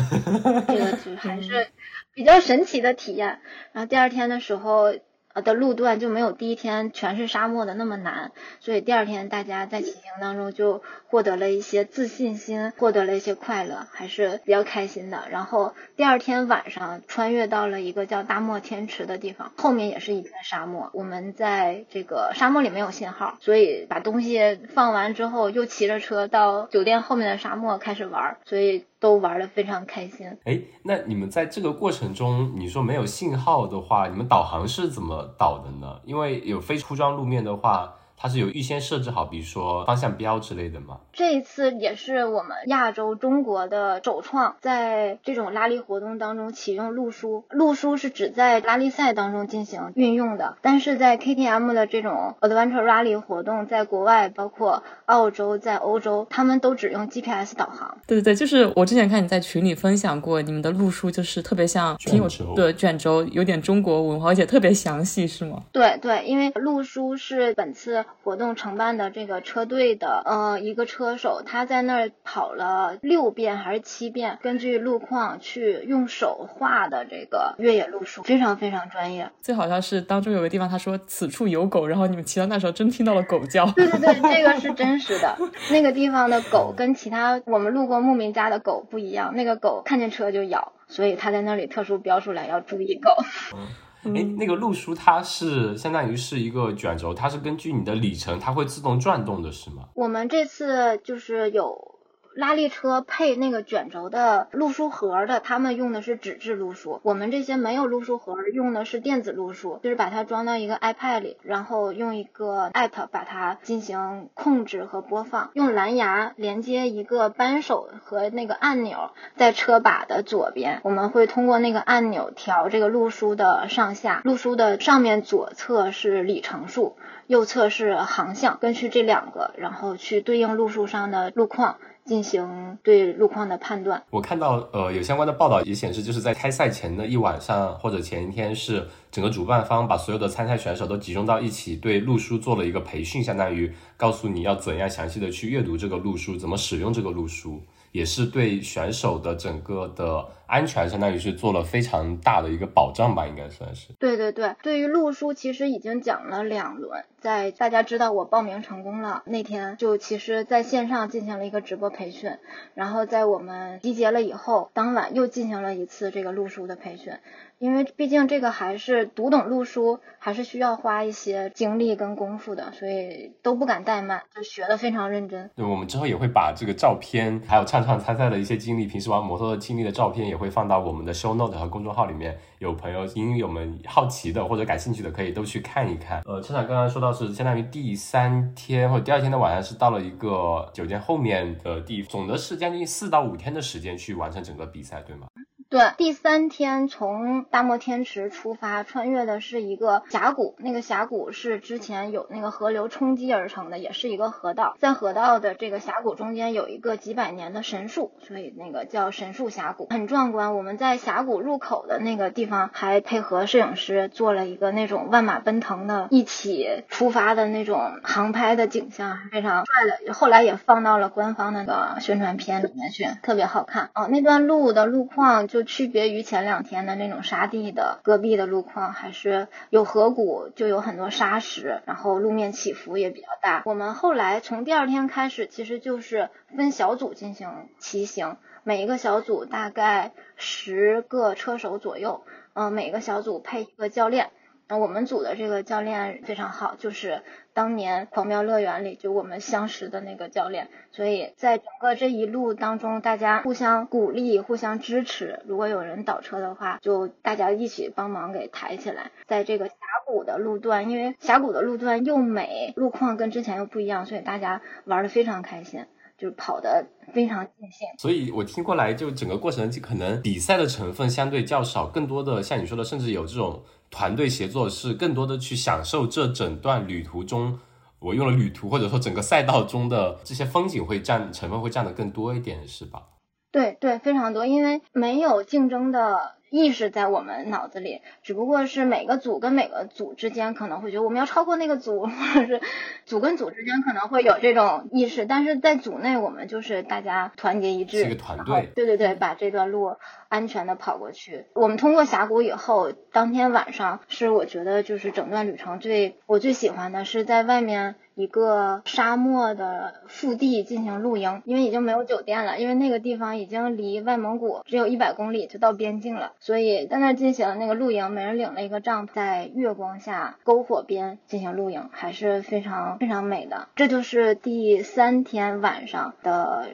这个就还是比较神奇的体验。然后第二天的时候。的路段就没有第一天全是沙漠的那么难，所以第二天大家在骑行当中就获得了一些自信心，获得了一些快乐，还是比较开心的。然后第二天晚上穿越到了一个叫大漠天池的地方，后面也是一片沙漠。我们在这个沙漠里没有信号，所以把东西放完之后，又骑着车到酒店后面的沙漠开始玩，所以。都玩的非常开心。哎，那你们在这个过程中，你说没有信号的话，你们导航是怎么导的呢？因为有非铺装路面的话。它是有预先设置好，比如说方向标之类的吗？这一次也是我们亚洲中国的首创，在这种拉力活动当中启用路书。路书是只在拉力赛当中进行运用的，但是在 KTM 的这种 Adventure Rally 活动，在国外包括澳洲，在欧洲，他们都只用 GPS 导航。对对对，就是我之前看你在群里分享过，你们的路书就是特别像挺有对卷轴，有点中国文化，而且特别详细，是吗？对对，因为路书是本次。活动承办的这个车队的呃一个车手，他在那儿跑了六遍还是七遍，根据路况去用手画的这个越野路数，非常非常专业。最好像是当中有个地方，他说此处有狗，然后你们骑到那时候真听到了狗叫。对对对，这个是真实的。那个地方的狗跟其他我们路过牧民家的狗不一样，那个狗看见车就咬，所以他在那里特殊标出来要注意狗。哎，那个路书它是相当于是一个卷轴，它是根据你的里程，它会自动转动的，是吗？我们这次就是有。拉力车配那个卷轴的路书盒的，他们用的是纸质路书。我们这些没有路书盒用的是电子路书，就是把它装到一个 iPad 里，然后用一个 App 把它进行控制和播放。用蓝牙连接一个扳手和那个按钮，在车把的左边，我们会通过那个按钮调这个路书的上下。路书的上面左侧是里程数，右侧是航向，根据这两个，然后去对应路书上的路况。进行对路况的判断。我看到，呃，有相关的报道也显示，就是在开赛前的一晚上或者前一天，是整个主办方把所有的参赛选手都集中到一起，对路书做了一个培训，相当于告诉你要怎样详细的去阅读这个路书，怎么使用这个路书。也是对选手的整个的安全，相当于是做了非常大的一个保障吧，应该算是。对对对，对于路书其实已经讲了两轮，在大家知道我报名成功了那天，就其实在线上进行了一个直播培训，然后在我们集结了以后，当晚又进行了一次这个路书的培训。因为毕竟这个还是读懂路书，还是需要花一些精力跟功夫的，所以都不敢怠慢，就学的非常认真。对，我们之后也会把这个照片，还有畅畅参赛的一些经历，平时玩摩托的经历的照片，也会放到我们的 show note 和公众号里面。有朋友、因友们好奇的或者感兴趣的，可以都去看一看。呃，畅畅刚刚说到是相当于第三天或者第二天的晚上，是到了一个酒店后面的地，总的是将近四到五天的时间去完成整个比赛，对吗？对，第三天从大漠天池出发，穿越的是一个峡谷。那个峡谷是之前有那个河流冲击而成的，也是一个河道。在河道的这个峡谷中间有一个几百年的神树，所以那个叫神树峡谷，很壮观。我们在峡谷入口的那个地方还配合摄影师做了一个那种万马奔腾的一起出发的那种航拍的景象，非常帅的。后来也放到了官方那个宣传片里面去，特别好看。哦，那段路的路况就。就区别于前两天的那种沙地的戈壁的路况，还是有河谷，就有很多沙石，然后路面起伏也比较大。我们后来从第二天开始，其实就是分小组进行骑行，每一个小组大概十个车手左右，嗯，每个小组配一个教练。那我们组的这个教练非常好，就是当年狂飙乐园里就我们相识的那个教练，所以在整个这一路当中，大家互相鼓励、互相支持。如果有人倒车的话，就大家一起帮忙给抬起来。在这个峡谷的路段，因为峡谷的路段又美，路况跟之前又不一样，所以大家玩的非常开心。就是跑得非常尽兴。所以我听过来，就整个过程可能比赛的成分相对较少，更多的像你说的，甚至有这种团队协作，是更多的去享受这整段旅途中，我用了旅途或者说整个赛道中的这些风景会占成分会占的更多一点，是吧？对对，非常多，因为没有竞争的。意识在我们脑子里，只不过是每个组跟每个组之间可能会觉得我们要超过那个组，或者是组跟组之间可能会有这种意识，但是在组内我们就是大家团结一致，是个团队，对对对，把这段路安全的跑过去。我们通过峡谷以后，当天晚上是我觉得就是整段旅程最我最喜欢的是在外面。一个沙漠的腹地进行露营，因为已经没有酒店了，因为那个地方已经离外蒙古只有一百公里就到边境了，所以在那儿进行那个露营，每人领了一个帐篷，在月光下篝火边进行露营，还是非常非常美的。这就是第三天晚上的。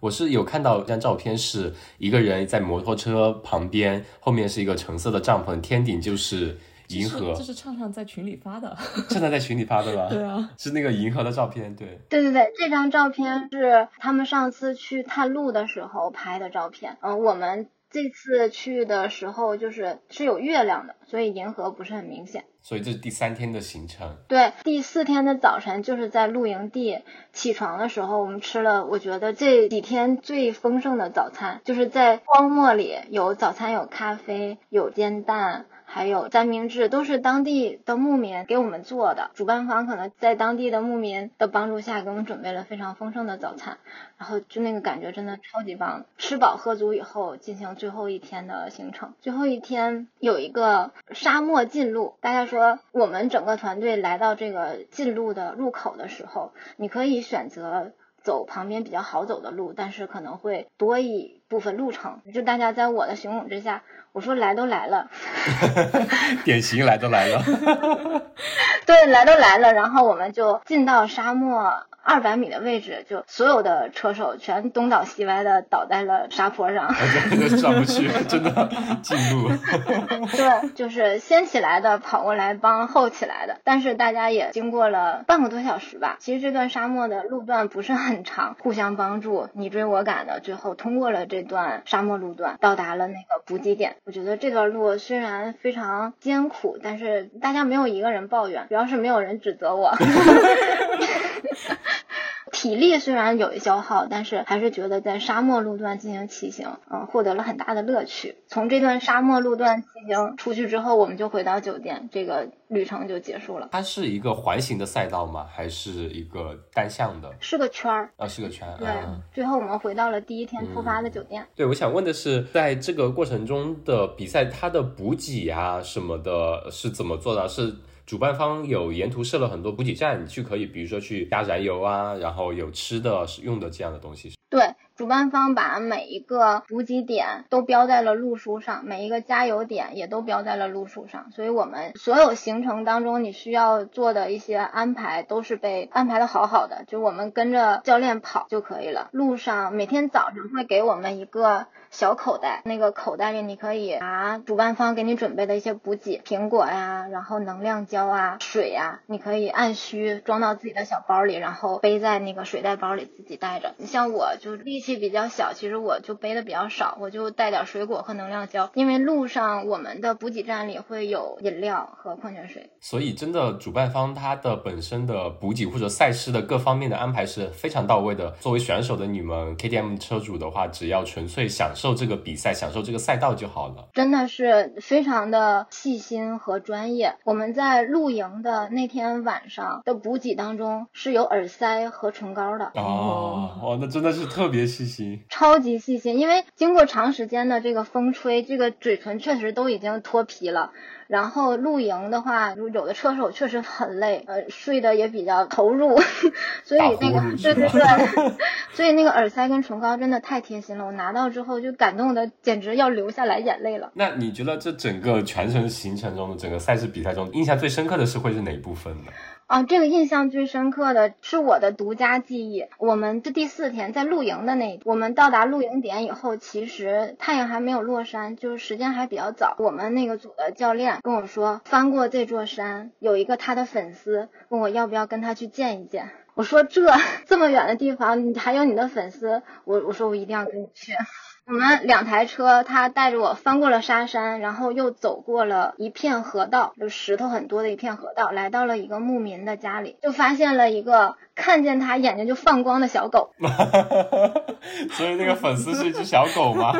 我是有看到一张照片，是一个人在摩托车旁边，后面是一个橙色的帐篷，天顶就是。银河，这是畅畅在群里发的，畅畅在群里发的吧？对啊，是那个银河的照片，对，对对对，这张照片是他们上次去探路的时候拍的照片。嗯，我们这次去的时候就是是有月亮的，所以银河不是很明显。所以这是第三天的行程。对，第四天的早晨就是在露营地起床的时候，我们吃了我觉得这几天最丰盛的早餐，就是在荒漠里有早餐，有咖啡，有煎蛋。还有三明治都是当地的牧民给我们做的，主办方可能在当地的牧民的帮助下给我们准备了非常丰盛的早餐，然后就那个感觉真的超级棒。吃饱喝足以后进行最后一天的行程，最后一天有一个沙漠进路。大家说我们整个团队来到这个进路的入口的时候，你可以选择走旁边比较好走的路，但是可能会多一部分路程。就大家在我的形容之下。我说来都来了，典型来都来了，对，来都来了，然后我们就进到沙漠。二百米的位置，就所有的车手全东倒西歪的倒在了沙坡上，上不去，真的进路。对，就是先起来的跑过来帮后起来的，但是大家也经过了半个多小时吧。其实这段沙漠的路段不是很长，互相帮助，你追我赶的，最后通过了这段沙漠路段，到达了那个补给点。我觉得这段路虽然非常艰苦，但是大家没有一个人抱怨，主要是没有人指责我。体力虽然有一消耗，但是还是觉得在沙漠路段进行骑行，嗯，获得了很大的乐趣。从这段沙漠路段骑行出去之后，我们就回到酒店，这个旅程就结束了。它是一个环形的赛道吗？还是一个单向的？是个圈儿啊，是个圈。对，最后我们回到了第一天出发的酒店。对，我想问的是，在这个过程中的比赛，它的补给啊什么的，是怎么做的？是？主办方有沿途设了很多补给站，去可以，比如说去加燃油啊，然后有吃的、用的这样的东西。对，主办方把每一个补给点都标在了路书上，每一个加油点也都标在了路书上，所以我们所有行程当中你需要做的一些安排都是被安排的好好的，就我们跟着教练跑就可以了。路上每天早上会给我们一个。小口袋，那个口袋里你可以拿主办方给你准备的一些补给，苹果呀，然后能量胶啊，水呀，你可以按需装到自己的小包里，然后背在那个水袋包里自己带着。你像我就力气比较小，其实我就背的比较少，我就带点水果和能量胶，因为路上我们的补给站里会有饮料和矿泉水。所以真的主办方他的本身的补给或者赛事的各方面的安排是非常到位的。作为选手的你们 KTM 车主的话，只要纯粹享受。受这个比赛，享受这个赛道就好了。真的是非常的细心和专业。我们在露营的那天晚上的补给当中是有耳塞和唇膏的。哦，哇，那真的是特别细心，超级细心。因为经过长时间的这个风吹，这个嘴唇确实都已经脱皮了。然后露营的话，有的车手确实很累，呃，睡得也比较投入，所以那个对对对，所以那个耳塞跟唇膏真的太贴心了，我拿到之后就感动的简直要流下来眼泪了。那你觉得这整个全程行程中的整个赛事比赛中，印象最深刻的是会是哪一部分呢？啊，这个印象最深刻的是我的独家记忆。我们这第四天在露营的那，我们到达露营点以后，其实太阳还没有落山，就是时间还比较早。我们那个组的教练跟我说，翻过这座山有一个他的粉丝，问我要不要跟他去见一见。我说这 这么远的地方，你还有你的粉丝，我我说我一定要跟你去。我们两台车，他带着我翻过了沙山，然后又走过了一片河道，就石头很多的一片河道，来到了一个牧民的家里，就发现了一个看见他眼睛就放光的小狗。所以那个粉丝是一只小狗吗？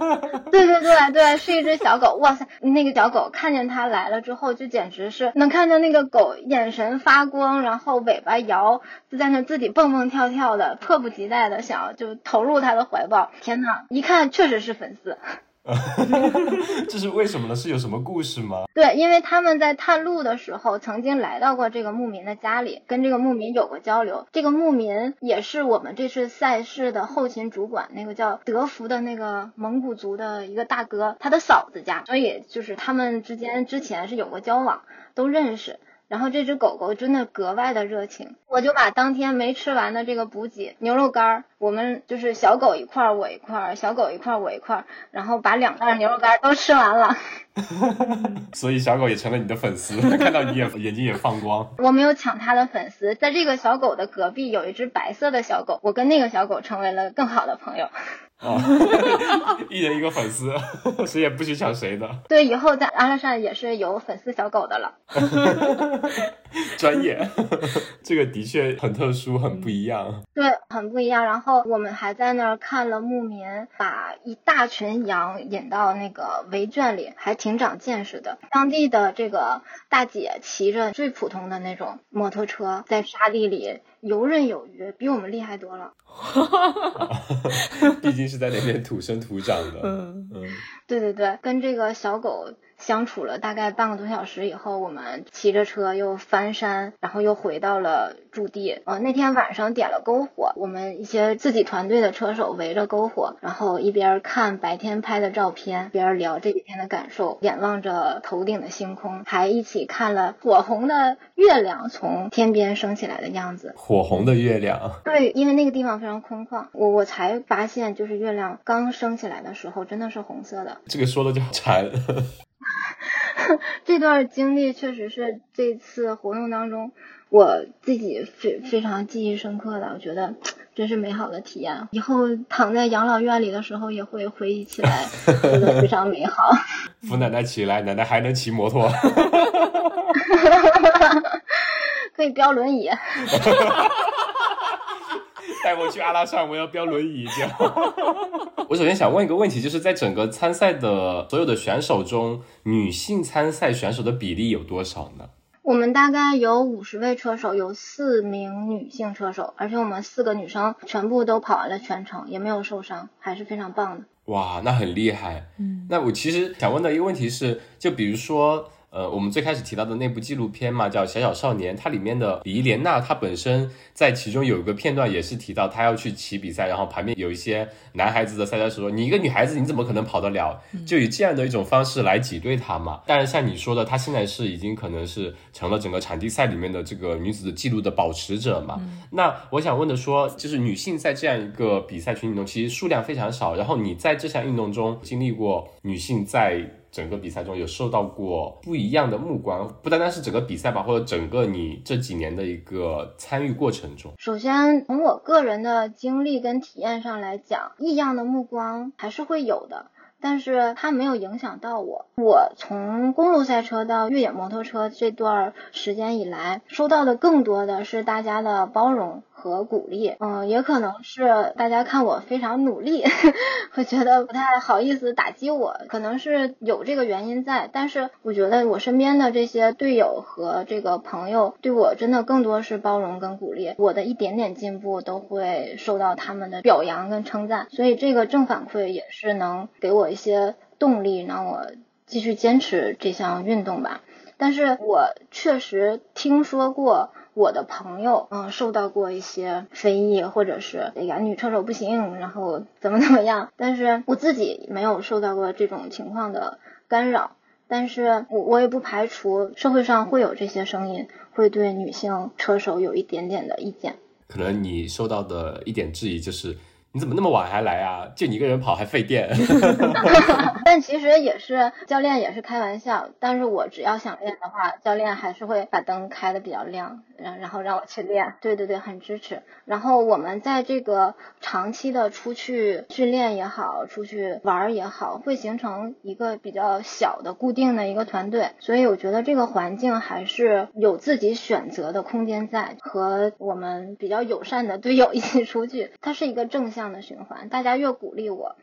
对对对对，是一只小狗。哇塞，那个小狗看见他来了之后，就简直是能看见那个狗眼神发光，然后尾巴摇，就在那自己蹦蹦跳跳的，迫不及待的想要就投入他的怀抱。天呐，一看确实是粉丝。这是为什么呢？是有什么故事吗？对，因为他们在探路的时候，曾经来到过这个牧民的家里，跟这个牧民有过交流。这个牧民也是我们这次赛事的后勤主管，那个叫德福的那个蒙古族的一个大哥，他的嫂子家，所以就是他们之间之前是有过交往，都认识。然后这只狗狗真的格外的热情，我就把当天没吃完的这个补给牛肉干儿，我们就是小狗一块儿，我一块儿，小狗一块儿，我一块儿，然后把两袋牛肉干都吃完了。所以小狗也成了你的粉丝，看到你也 眼睛也放光。我没有抢它的粉丝，在这个小狗的隔壁有一只白色的小狗，我跟那个小狗成为了更好的朋友。哦，一人一个粉丝，谁也不许抢谁的。对，以后在阿拉善也是有粉丝小狗的了。专业，这个的确很特殊，很不一样。对，很不一样。然后我们还在那儿看了牧民把一大群羊引到那个围圈里，还挺长见识的。当地的这个大姐骑着最普通的那种摩托车，在沙地里。游刃有余，比我们厉害多了。毕竟是在那边土生土长的。嗯嗯，对对对，跟这个小狗。相处了大概半个多小时以后，我们骑着车又翻山，然后又回到了驻地。呃，那天晚上点了篝火，我们一些自己团队的车手围着篝火，然后一边看白天拍的照片，一边聊这几天的感受，眼望着头顶的星空，还一起看了火红的月亮从天边升起来的样子。火红的月亮。对，因为那个地方非常空旷，我我才发现，就是月亮刚升起来的时候，真的是红色的。这个说的就好馋。这段经历确实是这次活动当中我自己非非常记忆深刻的，我觉得真是美好的体验。以后躺在养老院里的时候也会回忆起来，觉得非常美好。扶奶奶起来，奶奶还能骑摩托，可以飙轮椅。带我去阿拉善，我要飙轮椅这样。我首先想问一个问题，就是在整个参赛的所有的选手中，女性参赛选手的比例有多少呢？我们大概有五十位车手，有四名女性车手，而且我们四个女生全部都跑完了全程，也没有受伤，还是非常棒的。哇，那很厉害。嗯，那我其实想问的一个问题是，就比如说。呃，我们最开始提到的那部纪录片嘛，叫《小小少年》，它里面的李莲娜，她本身在其中有一个片段也是提到，她要去骑比赛，然后旁边有一些男孩子的赛车手说：“你一个女孩子，你怎么可能跑得了？”就以这样的一种方式来挤兑她嘛。但是，像你说的，她现在是已经可能是成了整个场地赛里面的这个女子的记录的保持者嘛。那我想问的说，就是女性在这样一个比赛群体中，其实数量非常少。然后你在这项运动中经历过女性在。整个比赛中有受到过不一样的目光，不单单是整个比赛吧，或者整个你这几年的一个参与过程中。首先从我个人的经历跟体验上来讲，异样的目光还是会有的，但是它没有影响到我。我从公路赛车到越野摩托车这段时间以来，收到的更多的是大家的包容。和鼓励，嗯，也可能是大家看我非常努力，会觉得不太好意思打击我，可能是有这个原因在。但是我觉得我身边的这些队友和这个朋友对我真的更多是包容跟鼓励，我的一点点进步都会受到他们的表扬跟称赞，所以这个正反馈也是能给我一些动力，让我继续坚持这项运动吧。但是我确实听说过。我的朋友，嗯，受到过一些非议，或者是哎呀，女车手不行，然后怎么怎么样。但是我自己没有受到过这种情况的干扰，但是我我也不排除社会上会有这些声音，会对女性车手有一点点的意见。可能你受到的一点质疑就是。你怎么那么晚还来啊？就你一个人跑还费电。但其实也是教练也是开玩笑，但是我只要想练的话，教练还是会把灯开的比较亮，然然后让我去练。对对对，很支持。然后我们在这个长期的出去训练也好，出去玩也好，会形成一个比较小的固定的一个团队，所以我觉得这个环境还是有自己选择的空间在，和我们比较友善的 队友一起出去，它是一个正向的循环，大家越鼓励我。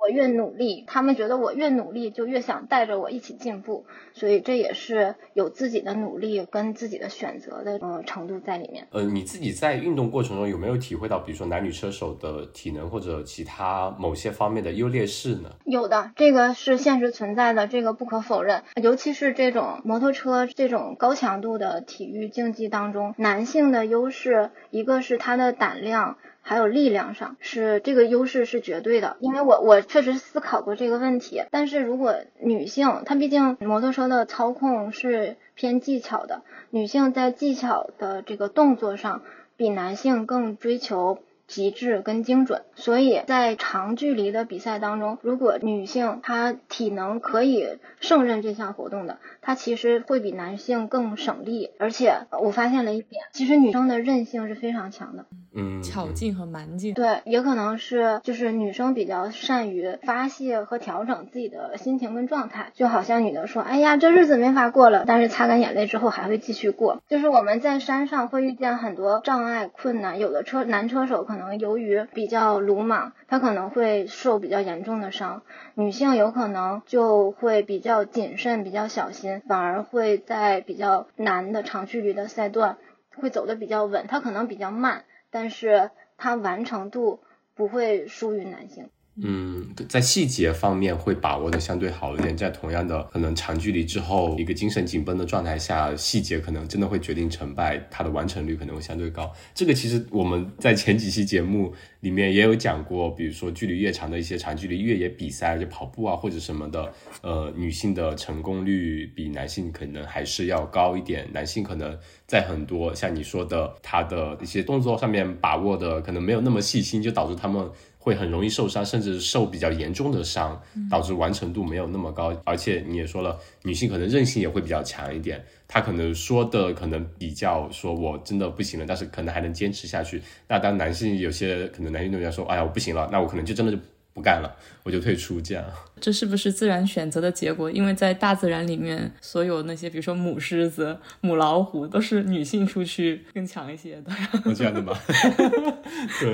我越努力，他们觉得我越努力，就越想带着我一起进步，所以这也是有自己的努力跟自己的选择的呃程度在里面。呃，你自己在运动过程中有没有体会到，比如说男女车手的体能或者其他某些方面的优劣势呢？有的，这个是现实存在的，这个不可否认。尤其是这种摩托车这种高强度的体育竞技当中，男性的优势一个是他的胆量。还有力量上是这个优势是绝对的，因为我我确实思考过这个问题。但是如果女性，她毕竟摩托车的操控是偏技巧的，女性在技巧的这个动作上比男性更追求极致跟精准，所以在长距离的比赛当中，如果女性她体能可以胜任这项活动的，她其实会比男性更省力。而且我发现了一点，其实女生的韧性是非常强的。嗯，巧劲和蛮劲，对，也可能是就是女生比较善于发泄和调整自己的心情跟状态，就好像女的说，哎呀，这日子没法过了，但是擦干眼泪之后还会继续过。就是我们在山上会遇见很多障碍困难，有的车男车手可能由于比较鲁莽，他可能会受比较严重的伤，女性有可能就会比较谨慎、比较小心，反而会在比较难的长距离的赛段会走的比较稳，他可能比较慢。但是他完成度不会输于男性。嗯，在细节方面会把握的相对好一点，在同样的可能长距离之后，一个精神紧绷的状态下，细节可能真的会决定成败，它的完成率可能会相对高。这个其实我们在前几期节目里面也有讲过，比如说距离越长的一些长距离越野比赛，就跑步啊或者什么的，呃，女性的成功率比男性可能还是要高一点。男性可能在很多像你说的，他的一些动作上面把握的可能没有那么细心，就导致他们。会很容易受伤，甚至受比较严重的伤，导致完成度没有那么高。而且你也说了，女性可能韧性也会比较强一点，她可能说的可能比较说我真的不行了，但是可能还能坚持下去。那当男性有些可能男运动员说，哎呀我不行了，那我可能就真的就。不干了，我就退出。这样，这是不是自然选择的结果？因为在大自然里面，所有那些比如说母狮子、母老虎，都是女性出去更强一些的。这样的吗？对，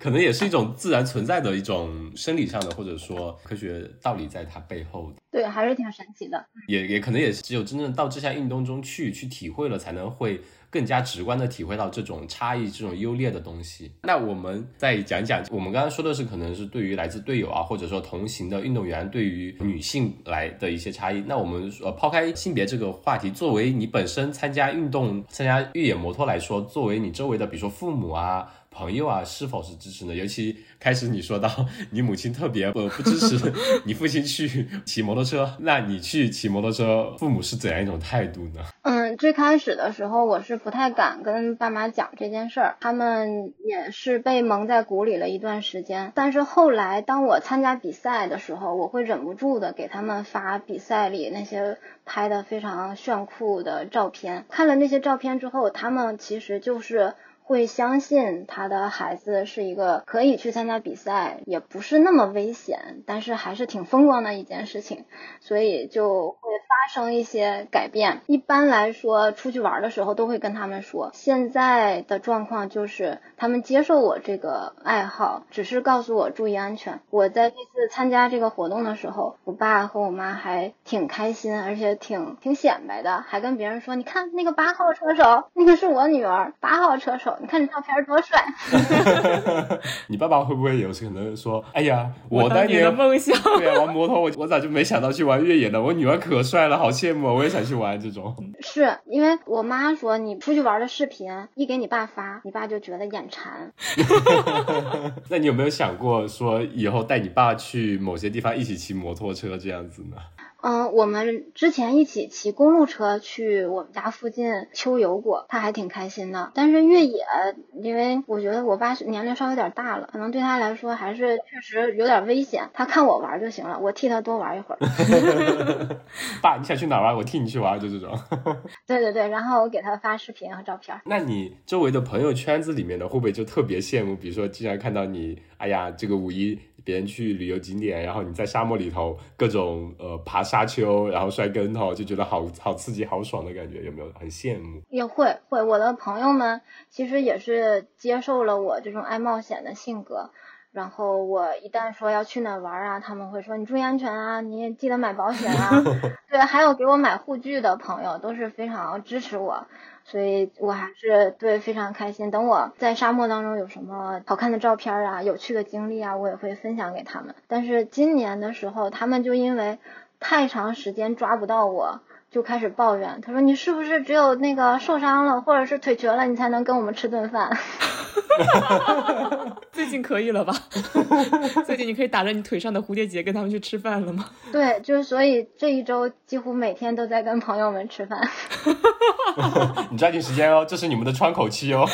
可能也是一种自然存在的一种生理上的，或者说科学道理在它背后。对，还是挺神奇的。也也可能也是只有真正到这项运动中去去体会了，才能会。更加直观的体会到这种差异、这种优劣的东西。那我们再讲讲，我们刚刚说的是可能是对于来自队友啊，或者说同行的运动员对于女性来的一些差异。那我们呃抛开性别这个话题，作为你本身参加运动、参加越野摩托来说，作为你周围的比如说父母啊。朋友啊，是否是支持呢？尤其开始你说到你母亲特别呃不支持 你父亲去骑摩托车，那你去骑摩托车，父母是怎样一种态度呢？嗯，最开始的时候我是不太敢跟爸妈讲这件事儿，他们也是被蒙在鼓里了一段时间。但是后来当我参加比赛的时候，我会忍不住的给他们发比赛里那些拍的非常炫酷的照片。看了那些照片之后，他们其实就是。会相信他的孩子是一个可以去参加比赛，也不是那么危险，但是还是挺风光的一件事情，所以就会发生一些改变。一般来说，出去玩的时候都会跟他们说，现在的状况就是他们接受我这个爱好，只是告诉我注意安全。我在这次参加这个活动的时候，我爸和我妈还挺开心，而且挺挺显摆的，还跟别人说，你看那个八号车手，那个是我女儿，八号车手。你看这照片多帅！你爸爸会不会有可能说：“哎呀，我当年的梦想，对啊，玩摩托，我我咋就没想到去玩越野呢？我女儿可帅了，好羡慕，我也想去玩这种。”是因为我妈说，你出去玩的视频一给你爸发，你爸就觉得眼馋。那你有没有想过说以后带你爸去某些地方一起骑摩托车这样子呢？嗯，我们之前一起骑公路车去我们家附近秋游过，他还挺开心的。但是越野，因为我觉得我爸年龄稍微有点大了，可能对他来说还是确实有点危险。他看我玩就行了，我替他多玩一会儿。爸，你想去哪玩？我替你去玩，就这种。对对对，然后我给他发视频和照片。那你周围的朋友圈子里面的会不会就特别羡慕？比如说，经常看到你，哎呀，这个五一。别人去旅游景点，然后你在沙漠里头各种呃爬沙丘，然后摔跟头，就觉得好好刺激、好爽的感觉，有没有很羡慕？也会会，我的朋友们其实也是接受了我这种爱冒险的性格，然后我一旦说要去哪玩啊，他们会说你注意安全啊，你也记得买保险啊。对，还有给我买护具的朋友都是非常支持我。所以我还是对非常开心。等我在沙漠当中有什么好看的照片啊、有趣的经历啊，我也会分享给他们。但是今年的时候，他们就因为太长时间抓不到我，就开始抱怨。他说：“你是不是只有那个受伤了，或者是腿瘸了，你才能跟我们吃顿饭？” 最近可以了吧？最近你可以打着你腿上的蝴蝶结跟他们去吃饭了吗？对，就是所以这一周几乎每天都在跟朋友们吃饭。你抓紧时间哦，这是你们的窗口期哦。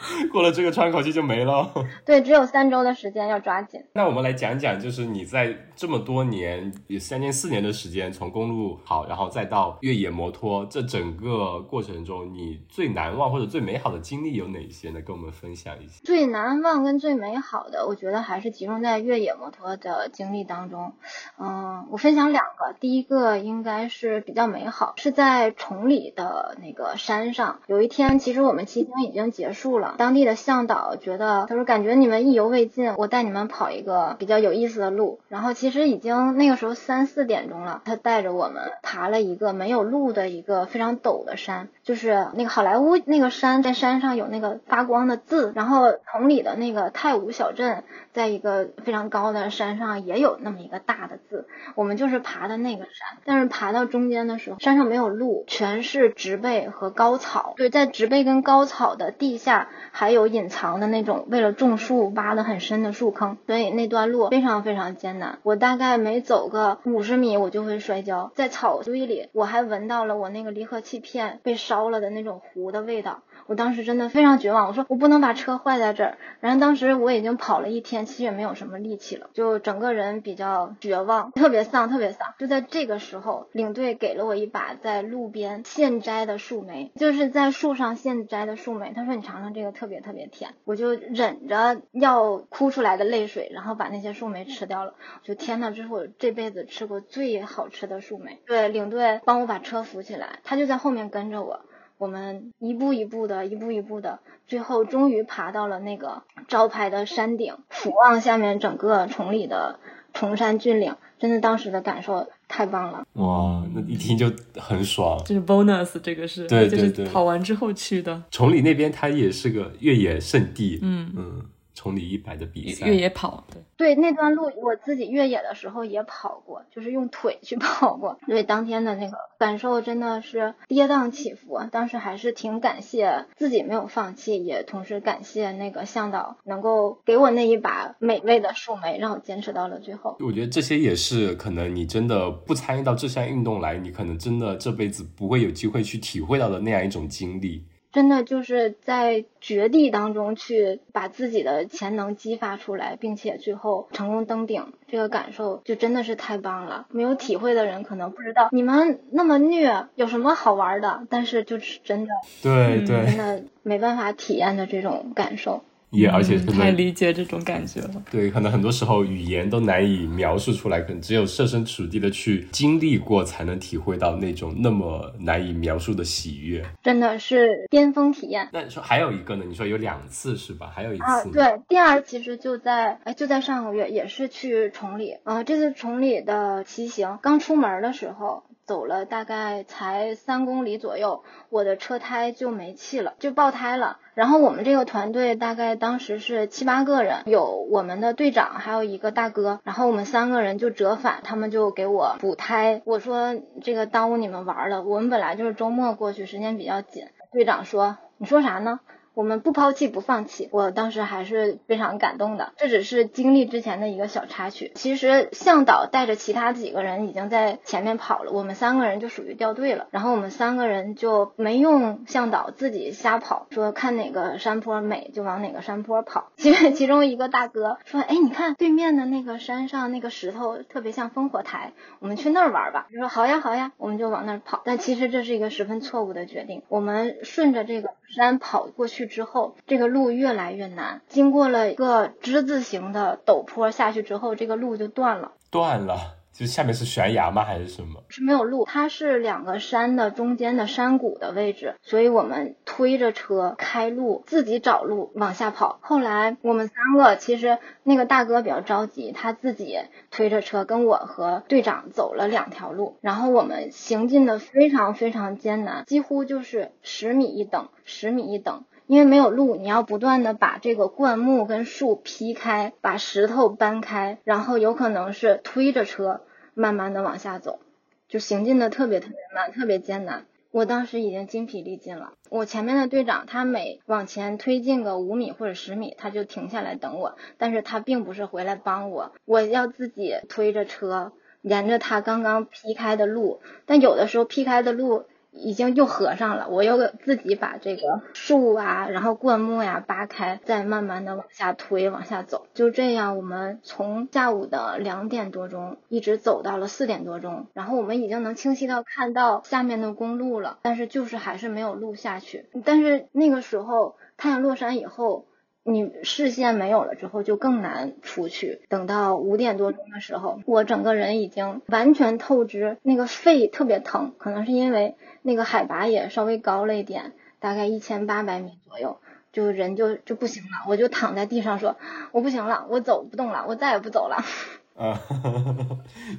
过了这个窗口期就没了。对，只有三周的时间，要抓紧。那我们来讲讲，就是你在这么多年，有三年、四年的时间，从公路好，然后再到越野摩托，这整个过程中，你最难忘或者最美好的经历有哪些呢？跟我们分享一下。最难忘跟最美好的，我觉得还是集中在越野摩托的经历当中。嗯，我分享两个，第一个应该是比较美好，是在崇礼的那个山上。有一天，其实我们骑行已经结束了。当地的向导觉得，他说感觉你们意犹未尽，我带你们跑一个比较有意思的路。然后其实已经那个时候三四点钟了，他带着我们爬了一个没有路的一个非常陡的山，就是那个好莱坞那个山，在山上有那个发光的字。然后崇礼的那个泰晤小镇，在一个非常高的山上也有那么一个大的字。我们就是爬的那个山，但是爬到中间的时候，山上没有路，全是植被和高草。对，在植被跟高草的地下。还有隐藏的那种为了种树挖得很深的树坑，所以那段路非常非常艰难。我大概每走个五十米，我就会摔跤。在草堆里，我还闻到了我那个离合器片被烧了的那种糊的味道。我当时真的非常绝望，我说我不能把车坏在这儿。然后当时我已经跑了一天，其实也没有什么力气了，就整个人比较绝望，特别丧，特别丧。就在这个时候，领队给了我一把在路边现摘的树莓，就是在树上现摘的树莓。他说你尝尝这个，特别特别甜。我就忍着要哭出来的泪水，然后把那些树莓吃掉了。就天呐，这是我这辈子吃过最好吃的树莓。对，领队帮我把车扶起来，他就在后面跟着我。我们一步一步的，一步一步的，最后终于爬到了那个招牌的山顶，俯望下面整个崇礼的崇山峻岭，真的当时的感受太棒了。哇，那一听就很爽。这是 bonus，这个是对对对，跑完之后去的。崇礼那边它也是个越野圣地。嗯嗯。崇礼一百的比赛，越野跑，对对，那段路我自己越野的时候也跑过，就是用腿去跑过。对，当天的那个感受真的是跌宕起伏，当时还是挺感谢自己没有放弃，也同时感谢那个向导能够给我那一把美味的树莓，让我坚持到了最后。我觉得这些也是可能你真的不参与到这项运动来，你可能真的这辈子不会有机会去体会到的那样一种经历。真的就是在绝地当中去把自己的潜能激发出来，并且最后成功登顶，这个感受就真的是太棒了。没有体会的人可能不知道你们那么虐有什么好玩的，但是就是真的，对对，真的没办法体验的这种感受。也而且太理解这种感觉了。对，可能很多时候语言都难以描述出来，可能只有设身处地的去经历过，才能体会到那种那么难以描述的喜悦。真的是巅峰体验。那你说还有一个呢？你说有两次是吧？还有一次。啊，对，第二其实就在哎，就在上个月，也是去崇礼。啊，这次崇礼的骑行刚出门的时候。走了大概才三公里左右，我的车胎就没气了，就爆胎了。然后我们这个团队大概当时是七八个人，有我们的队长，还有一个大哥。然后我们三个人就折返，他们就给我补胎。我说这个耽误你们玩了，我们本来就是周末过去，时间比较紧。队长说：“你说啥呢？”我们不抛弃不放弃，我当时还是非常感动的。这只是经历之前的一个小插曲。其实向导带着其他几个人已经在前面跑了，我们三个人就属于掉队了。然后我们三个人就没用向导，自己瞎跑，说看哪个山坡美就往哪个山坡跑。其实其中一个大哥说：“哎，你看对面的那个山上那个石头特别像烽火台，我们去那儿玩吧。”就说：“好呀，好呀。”我们就往那儿跑。但其实这是一个十分错误的决定。我们顺着这个山跑过去。之后，这个路越来越难。经过了一个之字形的陡坡下去之后，这个路就断了。断了，就下面是悬崖吗？还是什么？是没有路，它是两个山的中间的山谷的位置，所以我们推着车开路，自己找路往下跑。后来我们三个，其实那个大哥比较着急，他自己推着车跟我和队长走了两条路，然后我们行进的非常非常艰难，几乎就是十米一等，十米一等。因为没有路，你要不断的把这个灌木跟树劈开，把石头搬开，然后有可能是推着车慢慢的往下走，就行进的特别特别慢，特别艰难。我当时已经精疲力尽了。我前面的队长他每往前推进个五米或者十米，他就停下来等我，但是他并不是回来帮我，我要自己推着车沿着他刚刚劈开的路，但有的时候劈开的路。已经又合上了，我又自己把这个树啊，然后灌木呀扒开，再慢慢的往下推，往下走。就这样，我们从下午的两点多钟一直走到了四点多钟，然后我们已经能清晰到看到下面的公路了，但是就是还是没有路下去。但是那个时候太阳落山以后。你视线没有了之后就更难出去。等到五点多钟的时候，我整个人已经完全透支，那个肺特别疼，可能是因为那个海拔也稍微高了一点，大概一千八百米左右，就人就就不行了。我就躺在地上说，我不行了，我走不动了，我再也不走了。啊，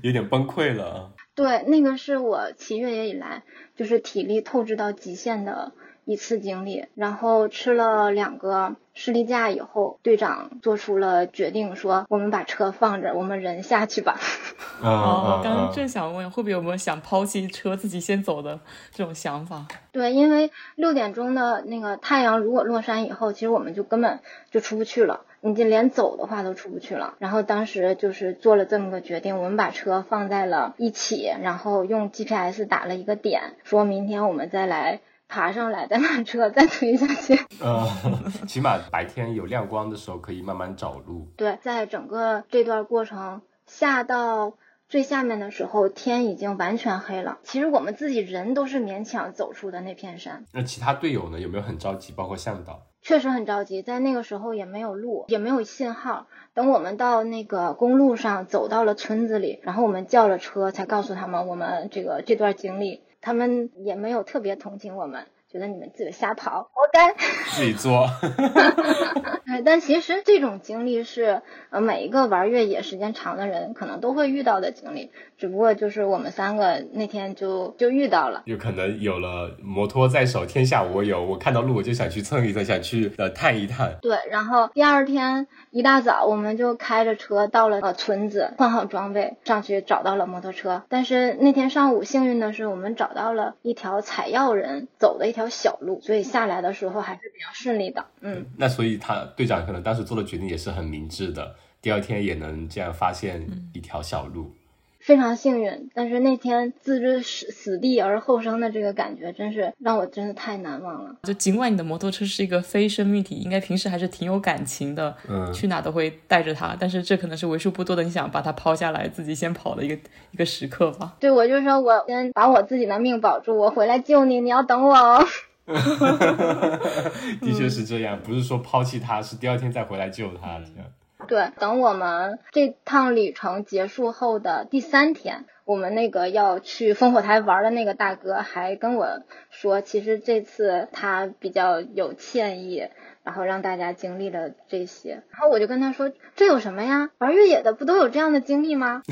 有点崩溃了。对，那个是我骑越野以来就是体力透支到极限的。一次经历，然后吃了两个士力架以后，队长做出了决定，说我们把车放着，我们人下去吧。哦，我刚刚正想问，会不会有没有想抛弃车自己先走的这种想法？对，因为六点钟的那个太阳如果落山以后，其实我们就根本就出不去了，你就连走的话都出不去了。然后当时就是做了这么个决定，我们把车放在了一起，然后用 GPS 打了一个点，说明天我们再来。爬上来，再把车再推下去。呃，起码白天有亮光的时候可以慢慢找路。对，在整个这段过程下到最下面的时候，天已经完全黑了。其实我们自己人都是勉强走出的那片山。那其他队友呢？有没有很着急？包括向导？确实很着急，在那个时候也没有路，也没有信号。等我们到那个公路上，走到了村子里，然后我们叫了车，才告诉他们我们这个这段经历。他们也没有特别同情我们。觉得你们自己瞎跑，活该。自己作。但其实这种经历是呃每一个玩越野时间长的人可能都会遇到的经历，只不过就是我们三个那天就就遇到了。有可能有了摩托在手，天下我有。我看到路我就想去蹭一蹭，想去呃探一探。对，然后第二天一大早我们就开着车到了呃村子，换好装备上去找到了摩托车。但是那天上午幸运的是，我们找到了一条采药人走的一条。条小路，所以下来的时候还是比较顺利的。嗯，那所以他队长可能当时做的决定也是很明智的。第二天也能这样发现一条小路。非常幸运，但是那天置之死死地而后生的这个感觉，真是让我真的太难忘了。就尽管你的摩托车是一个非生命体，应该平时还是挺有感情的，嗯，去哪都会带着它，但是这可能是为数不多的你想把它抛下来，自己先跑的一个一个时刻吧。对，我就说我先把我自己的命保住，我回来救你，你要等我哦。的确是这样，不是说抛弃他，是第二天再回来救他这样。对，等我们这趟旅程结束后的第三天，我们那个要去烽火台玩的那个大哥还跟我说，其实这次他比较有歉意，然后让大家经历了这些。然后我就跟他说，这有什么呀？玩越野的不都有这样的经历吗？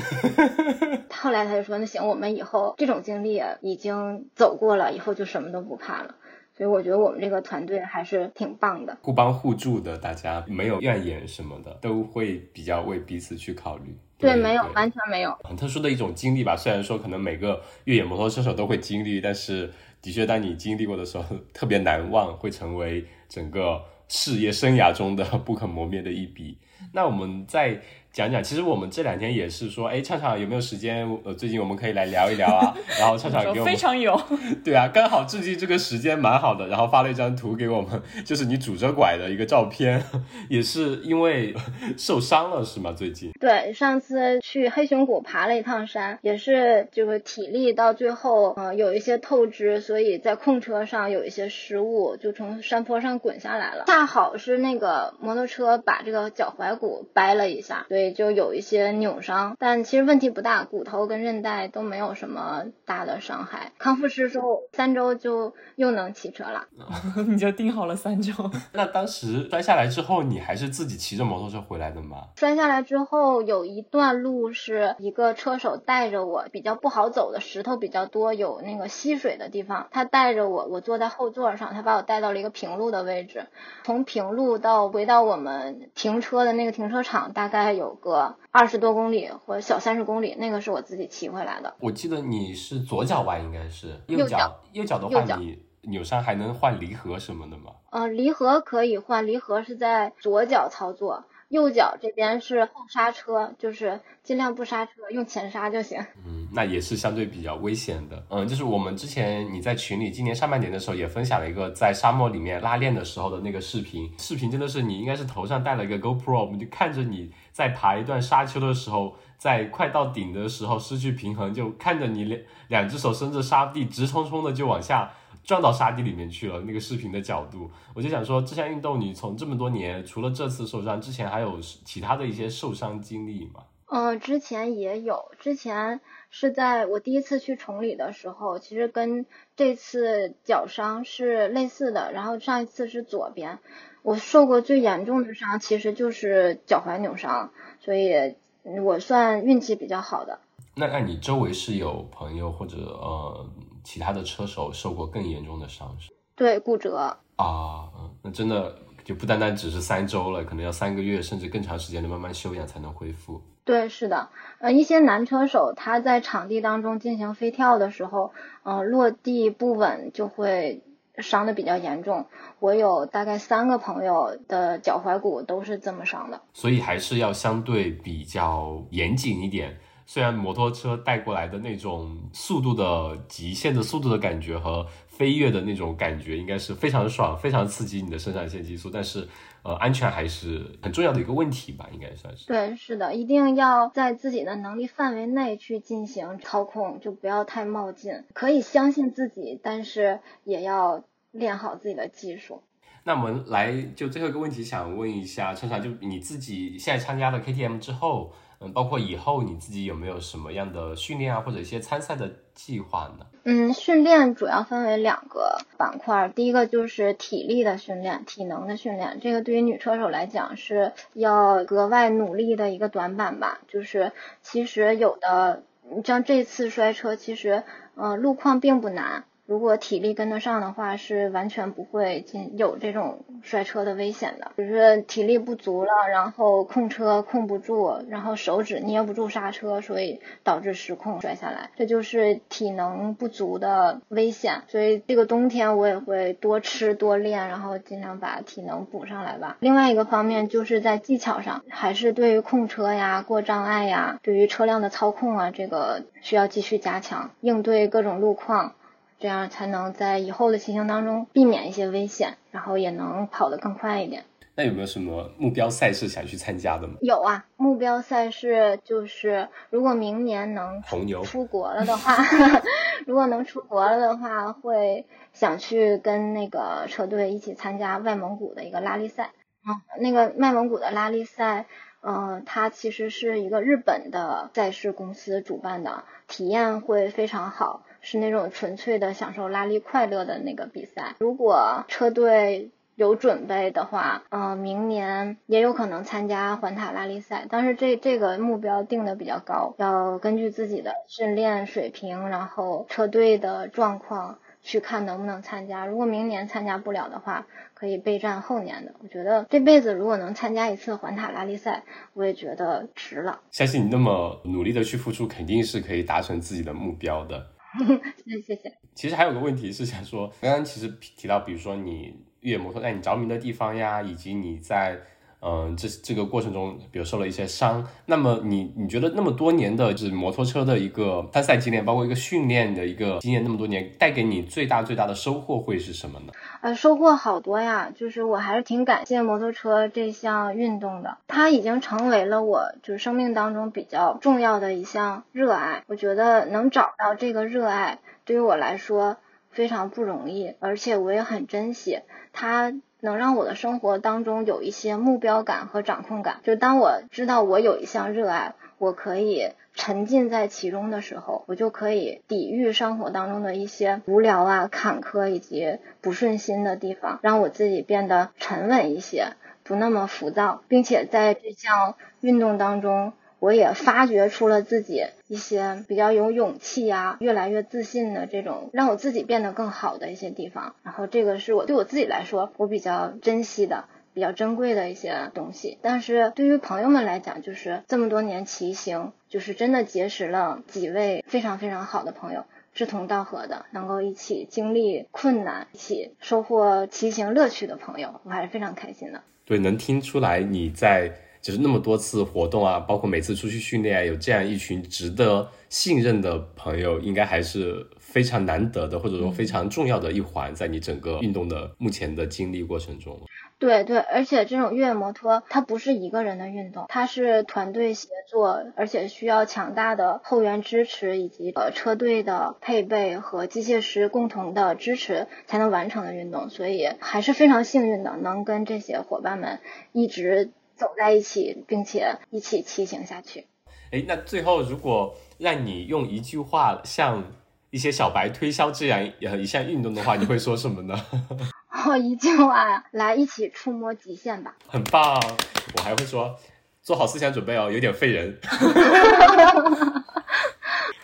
后来他就说，那行，我们以后这种经历已经走过了，以后就什么都不怕了。所以我觉得我们这个团队还是挺棒的，互帮互助的，大家没有怨言什么的，都会比较为彼此去考虑。对，没有，完全没有。很特殊的一种经历吧，虽然说可能每个越野摩托车手都会经历，但是的确，当你经历过的时候，特别难忘，会成为整个事业生涯中的不可磨灭的一笔。那我们在。讲讲，其实我们这两天也是说，哎，畅畅有没有时间？呃，最近我们可以来聊一聊啊。然后畅畅给我们非常有，对啊，刚好最近这个时间蛮好的，然后发了一张图给我们，就是你拄着拐的一个照片，也是因为受伤了是吗？最近？对，上次去黑熊谷爬了一趟山，也是就是体力到最后，嗯，有一些透支，所以在控车上有一些失误，就从山坡上滚下来了。恰好是那个摩托车把这个脚踝骨掰了一下，对。对，就有一些扭伤，但其实问题不大，骨头跟韧带都没有什么大的伤害。康复师说三周就又能骑车了，你就定好了三周。那当时摔下来之后，你还是自己骑着摩托车回来的吗？摔下来之后，有一段路是一个车手带着我，比较不好走的石头比较多，有那个吸水的地方，他带着我，我坐在后座上，他把我带到了一个平路的位置。从平路到回到我们停车的那个停车场，大概有。有个二十多公里或者小三十公里，那个是我自己骑回来的。我记得你是左脚崴，应该是右脚。右脚的话，你扭伤还能换离合什么的吗？呃，离合可以换，离合是在左脚操作。右脚这边是后刹车，就是尽量不刹车，用前刹就行。嗯，那也是相对比较危险的。嗯，就是我们之前你在群里今年上半年的时候也分享了一个在沙漠里面拉练的时候的那个视频，视频真的是你应该是头上戴了一个 GoPro，我们就看着你在爬一段沙丘的时候，在快到顶的时候失去平衡，就看着你两两只手伸着沙地，直冲冲的就往下。撞到沙地里面去了。那个视频的角度，我就想说，这项运动你从这么多年，除了这次受伤，之前还有其他的一些受伤经历吗？嗯，之前也有。之前是在我第一次去崇礼的时候，其实跟这次脚伤是类似的。然后上一次是左边，我受过最严重的伤其实就是脚踝扭伤，所以我算运气比较好的。那那你周围是有朋友或者呃？其他的车手受过更严重的伤势，对骨折啊，嗯，那真的就不单单只是三周了，可能要三个月甚至更长时间的慢慢休养才能恢复。对，是的，呃，一些男车手他在场地当中进行飞跳的时候，呃，落地不稳就会伤的比较严重。我有大概三个朋友的脚踝骨都是这么伤的，所以还是要相对比较严谨一点。虽然摩托车带过来的那种速度的极限的速度的感觉和飞跃的那种感觉，应该是非常爽、非常刺激你的肾上腺激素，但是，呃，安全还是很重要的一个问题吧，应该算是。对，是的，一定要在自己的能力范围内去进行操控，就不要太冒进。可以相信自己，但是也要练好自己的技术。那我们来就最后一个问题，想问一下春常，就你自己现在参加了 KTM 之后。嗯，包括以后你自己有没有什么样的训练啊，或者一些参赛的计划呢？嗯，训练主要分为两个板块，第一个就是体力的训练，体能的训练，这个对于女车手来讲是要格外努力的一个短板吧。就是其实有的，像这次摔车，其实嗯路况并不难。如果体力跟得上的话，是完全不会进有这种摔车的危险的。只是体力不足了，然后控车控不住，然后手指捏不住刹车，所以导致失控摔下来，这就是体能不足的危险。所以这个冬天我也会多吃多练，然后尽量把体能补上来吧。另外一个方面就是在技巧上，还是对于控车呀、过障碍呀、对于车辆的操控啊，这个需要继续加强，应对各种路况。这样才能在以后的骑行当中避免一些危险，然后也能跑得更快一点。那有没有什么目标赛事想去参加的吗？有啊，目标赛事就是如果明年能红牛出国了的话，如果能出国了的话，会想去跟那个车队一起参加外蒙古的一个拉力赛。啊，那个外蒙古的拉力赛，呃，它其实是一个日本的赛事公司主办的，体验会非常好。是那种纯粹的享受拉力快乐的那个比赛。如果车队有准备的话，嗯，明年也有可能参加环塔拉力赛。但是这这个目标定的比较高，要根据自己的训练水平，然后车队的状况去看能不能参加。如果明年参加不了的话，可以备战后年的。我觉得这辈子如果能参加一次环塔拉力赛，我也觉得值了。相信你那么努力的去付出，肯定是可以达成自己的目标的。谢谢谢。其实还有个问题是想说，刚刚其实提到，比如说你越野摩托在你着迷的地方呀，以及你在。嗯，这这个过程中，比如受了一些伤，那么你你觉得那么多年的就是摩托车的一个参赛经验，包括一个训练的一个经验，那么多年带给你最大最大的收获会是什么呢？呃，收获好多呀，就是我还是挺感谢摩托车这项运动的，它已经成为了我就是生命当中比较重要的一项热爱。我觉得能找到这个热爱，对于我来说非常不容易，而且我也很珍惜它。能让我的生活当中有一些目标感和掌控感，就当我知道我有一项热爱，我可以沉浸在其中的时候，我就可以抵御生活当中的一些无聊啊、坎坷以及不顺心的地方，让我自己变得沉稳一些，不那么浮躁，并且在这项运动当中。我也发掘出了自己一些比较有勇气呀、越来越自信的这种让我自己变得更好的一些地方。然后这个是我对我自己来说我比较珍惜的、比较珍贵的一些东西。但是对于朋友们来讲，就是这么多年骑行，就是真的结识了几位非常非常好的朋友，志同道合的，能够一起经历困难、一起收获骑行乐趣的朋友，我还是非常开心的。对，能听出来你在。就是那么多次活动啊，包括每次出去训练啊，有这样一群值得信任的朋友，应该还是非常难得的，或者说非常重要的一环，在你整个运动的目前的经历过程中。对对，而且这种越野摩托它不是一个人的运动，它是团队协作，而且需要强大的后援支持以及呃车队的配备和机械师共同的支持才能完成的运动，所以还是非常幸运的，能跟这些伙伴们一直。走在一起，并且一起骑行下去。哎，那最后如果让你用一句话向一些小白推销这样一项运动的话，你会说什么呢？哦，一句话，来一起触摸极限吧。很棒，我还会说做好思想准备哦，有点费人。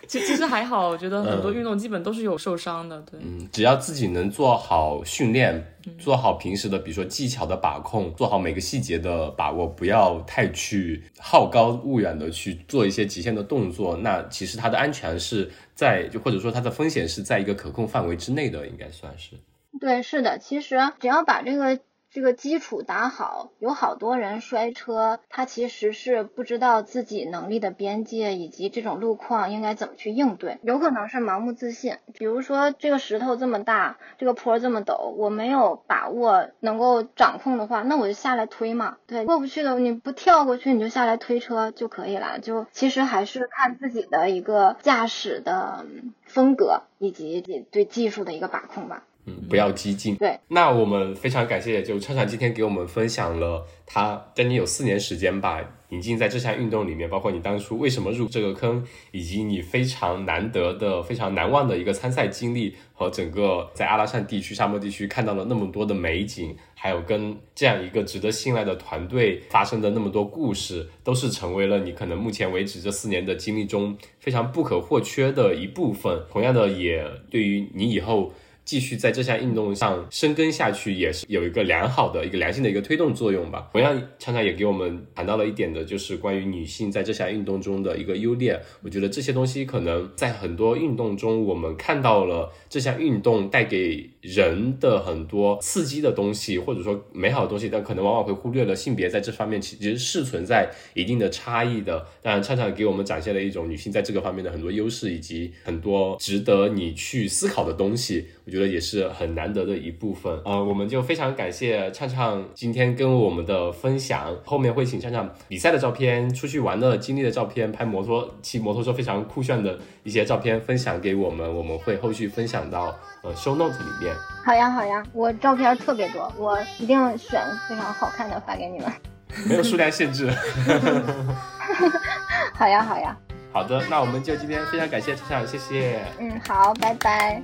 其其实还好，我觉得很多运动基本都是有受伤的，对。嗯，只要自己能做好训练，做好平时的，比如说技巧的把控，做好每个细节的把握，不要太去好高骛远的去做一些极限的动作，那其实它的安全是在，就或者说它的风险是在一个可控范围之内的，应该算是。对，是的，其实只要把这个。这个基础打好，有好多人摔车，他其实是不知道自己能力的边界以及这种路况应该怎么去应对，有可能是盲目自信。比如说这个石头这么大，这个坡这么陡，我没有把握能够掌控的话，那我就下来推嘛。对，过不去的你不跳过去，你就下来推车就可以了。就其实还是看自己的一个驾驶的风格以及对技术的一个把控吧。嗯，不要激进。对，那我们非常感谢，就畅畅今天给我们分享了他将近有四年时间吧，引进在这项运动里面，包括你当初为什么入这个坑，以及你非常难得的、非常难忘的一个参赛经历，和整个在阿拉善地区、沙漠地区看到了那么多的美景，还有跟这样一个值得信赖的团队发生的那么多故事，都是成为了你可能目前为止这四年的经历中非常不可或缺的一部分。同样的，也对于你以后。继续在这项运动上深耕下去，也是有一个良好的一个良性的一个推动作用吧。同样，常常也给我们谈到了一点的，就是关于女性在这项运动中的一个优劣。我觉得这些东西可能在很多运动中，我们看到了这项运动带给人的很多刺激的东西，或者说美好的东西，但可能往往会忽略了性别在这方面其实是存在一定的差异的。当然，畅畅给我们展现了一种女性在这个方面的很多优势，以及很多值得你去思考的东西。我觉得也是很难得的一部分啊，我们就非常感谢畅畅今天跟我们的分享，后面会请畅畅比赛的照片、出去玩的经历的照片、拍摩托骑摩托车非常酷炫的一些照片分享给我们，我们会后续分享到呃 show note 里面。好呀好呀，我照片特别多，我一定选非常好看的发给你们。没有数量限制。好呀好呀。好的，那我们就今天非常感谢畅畅，谢谢。嗯，好，拜拜。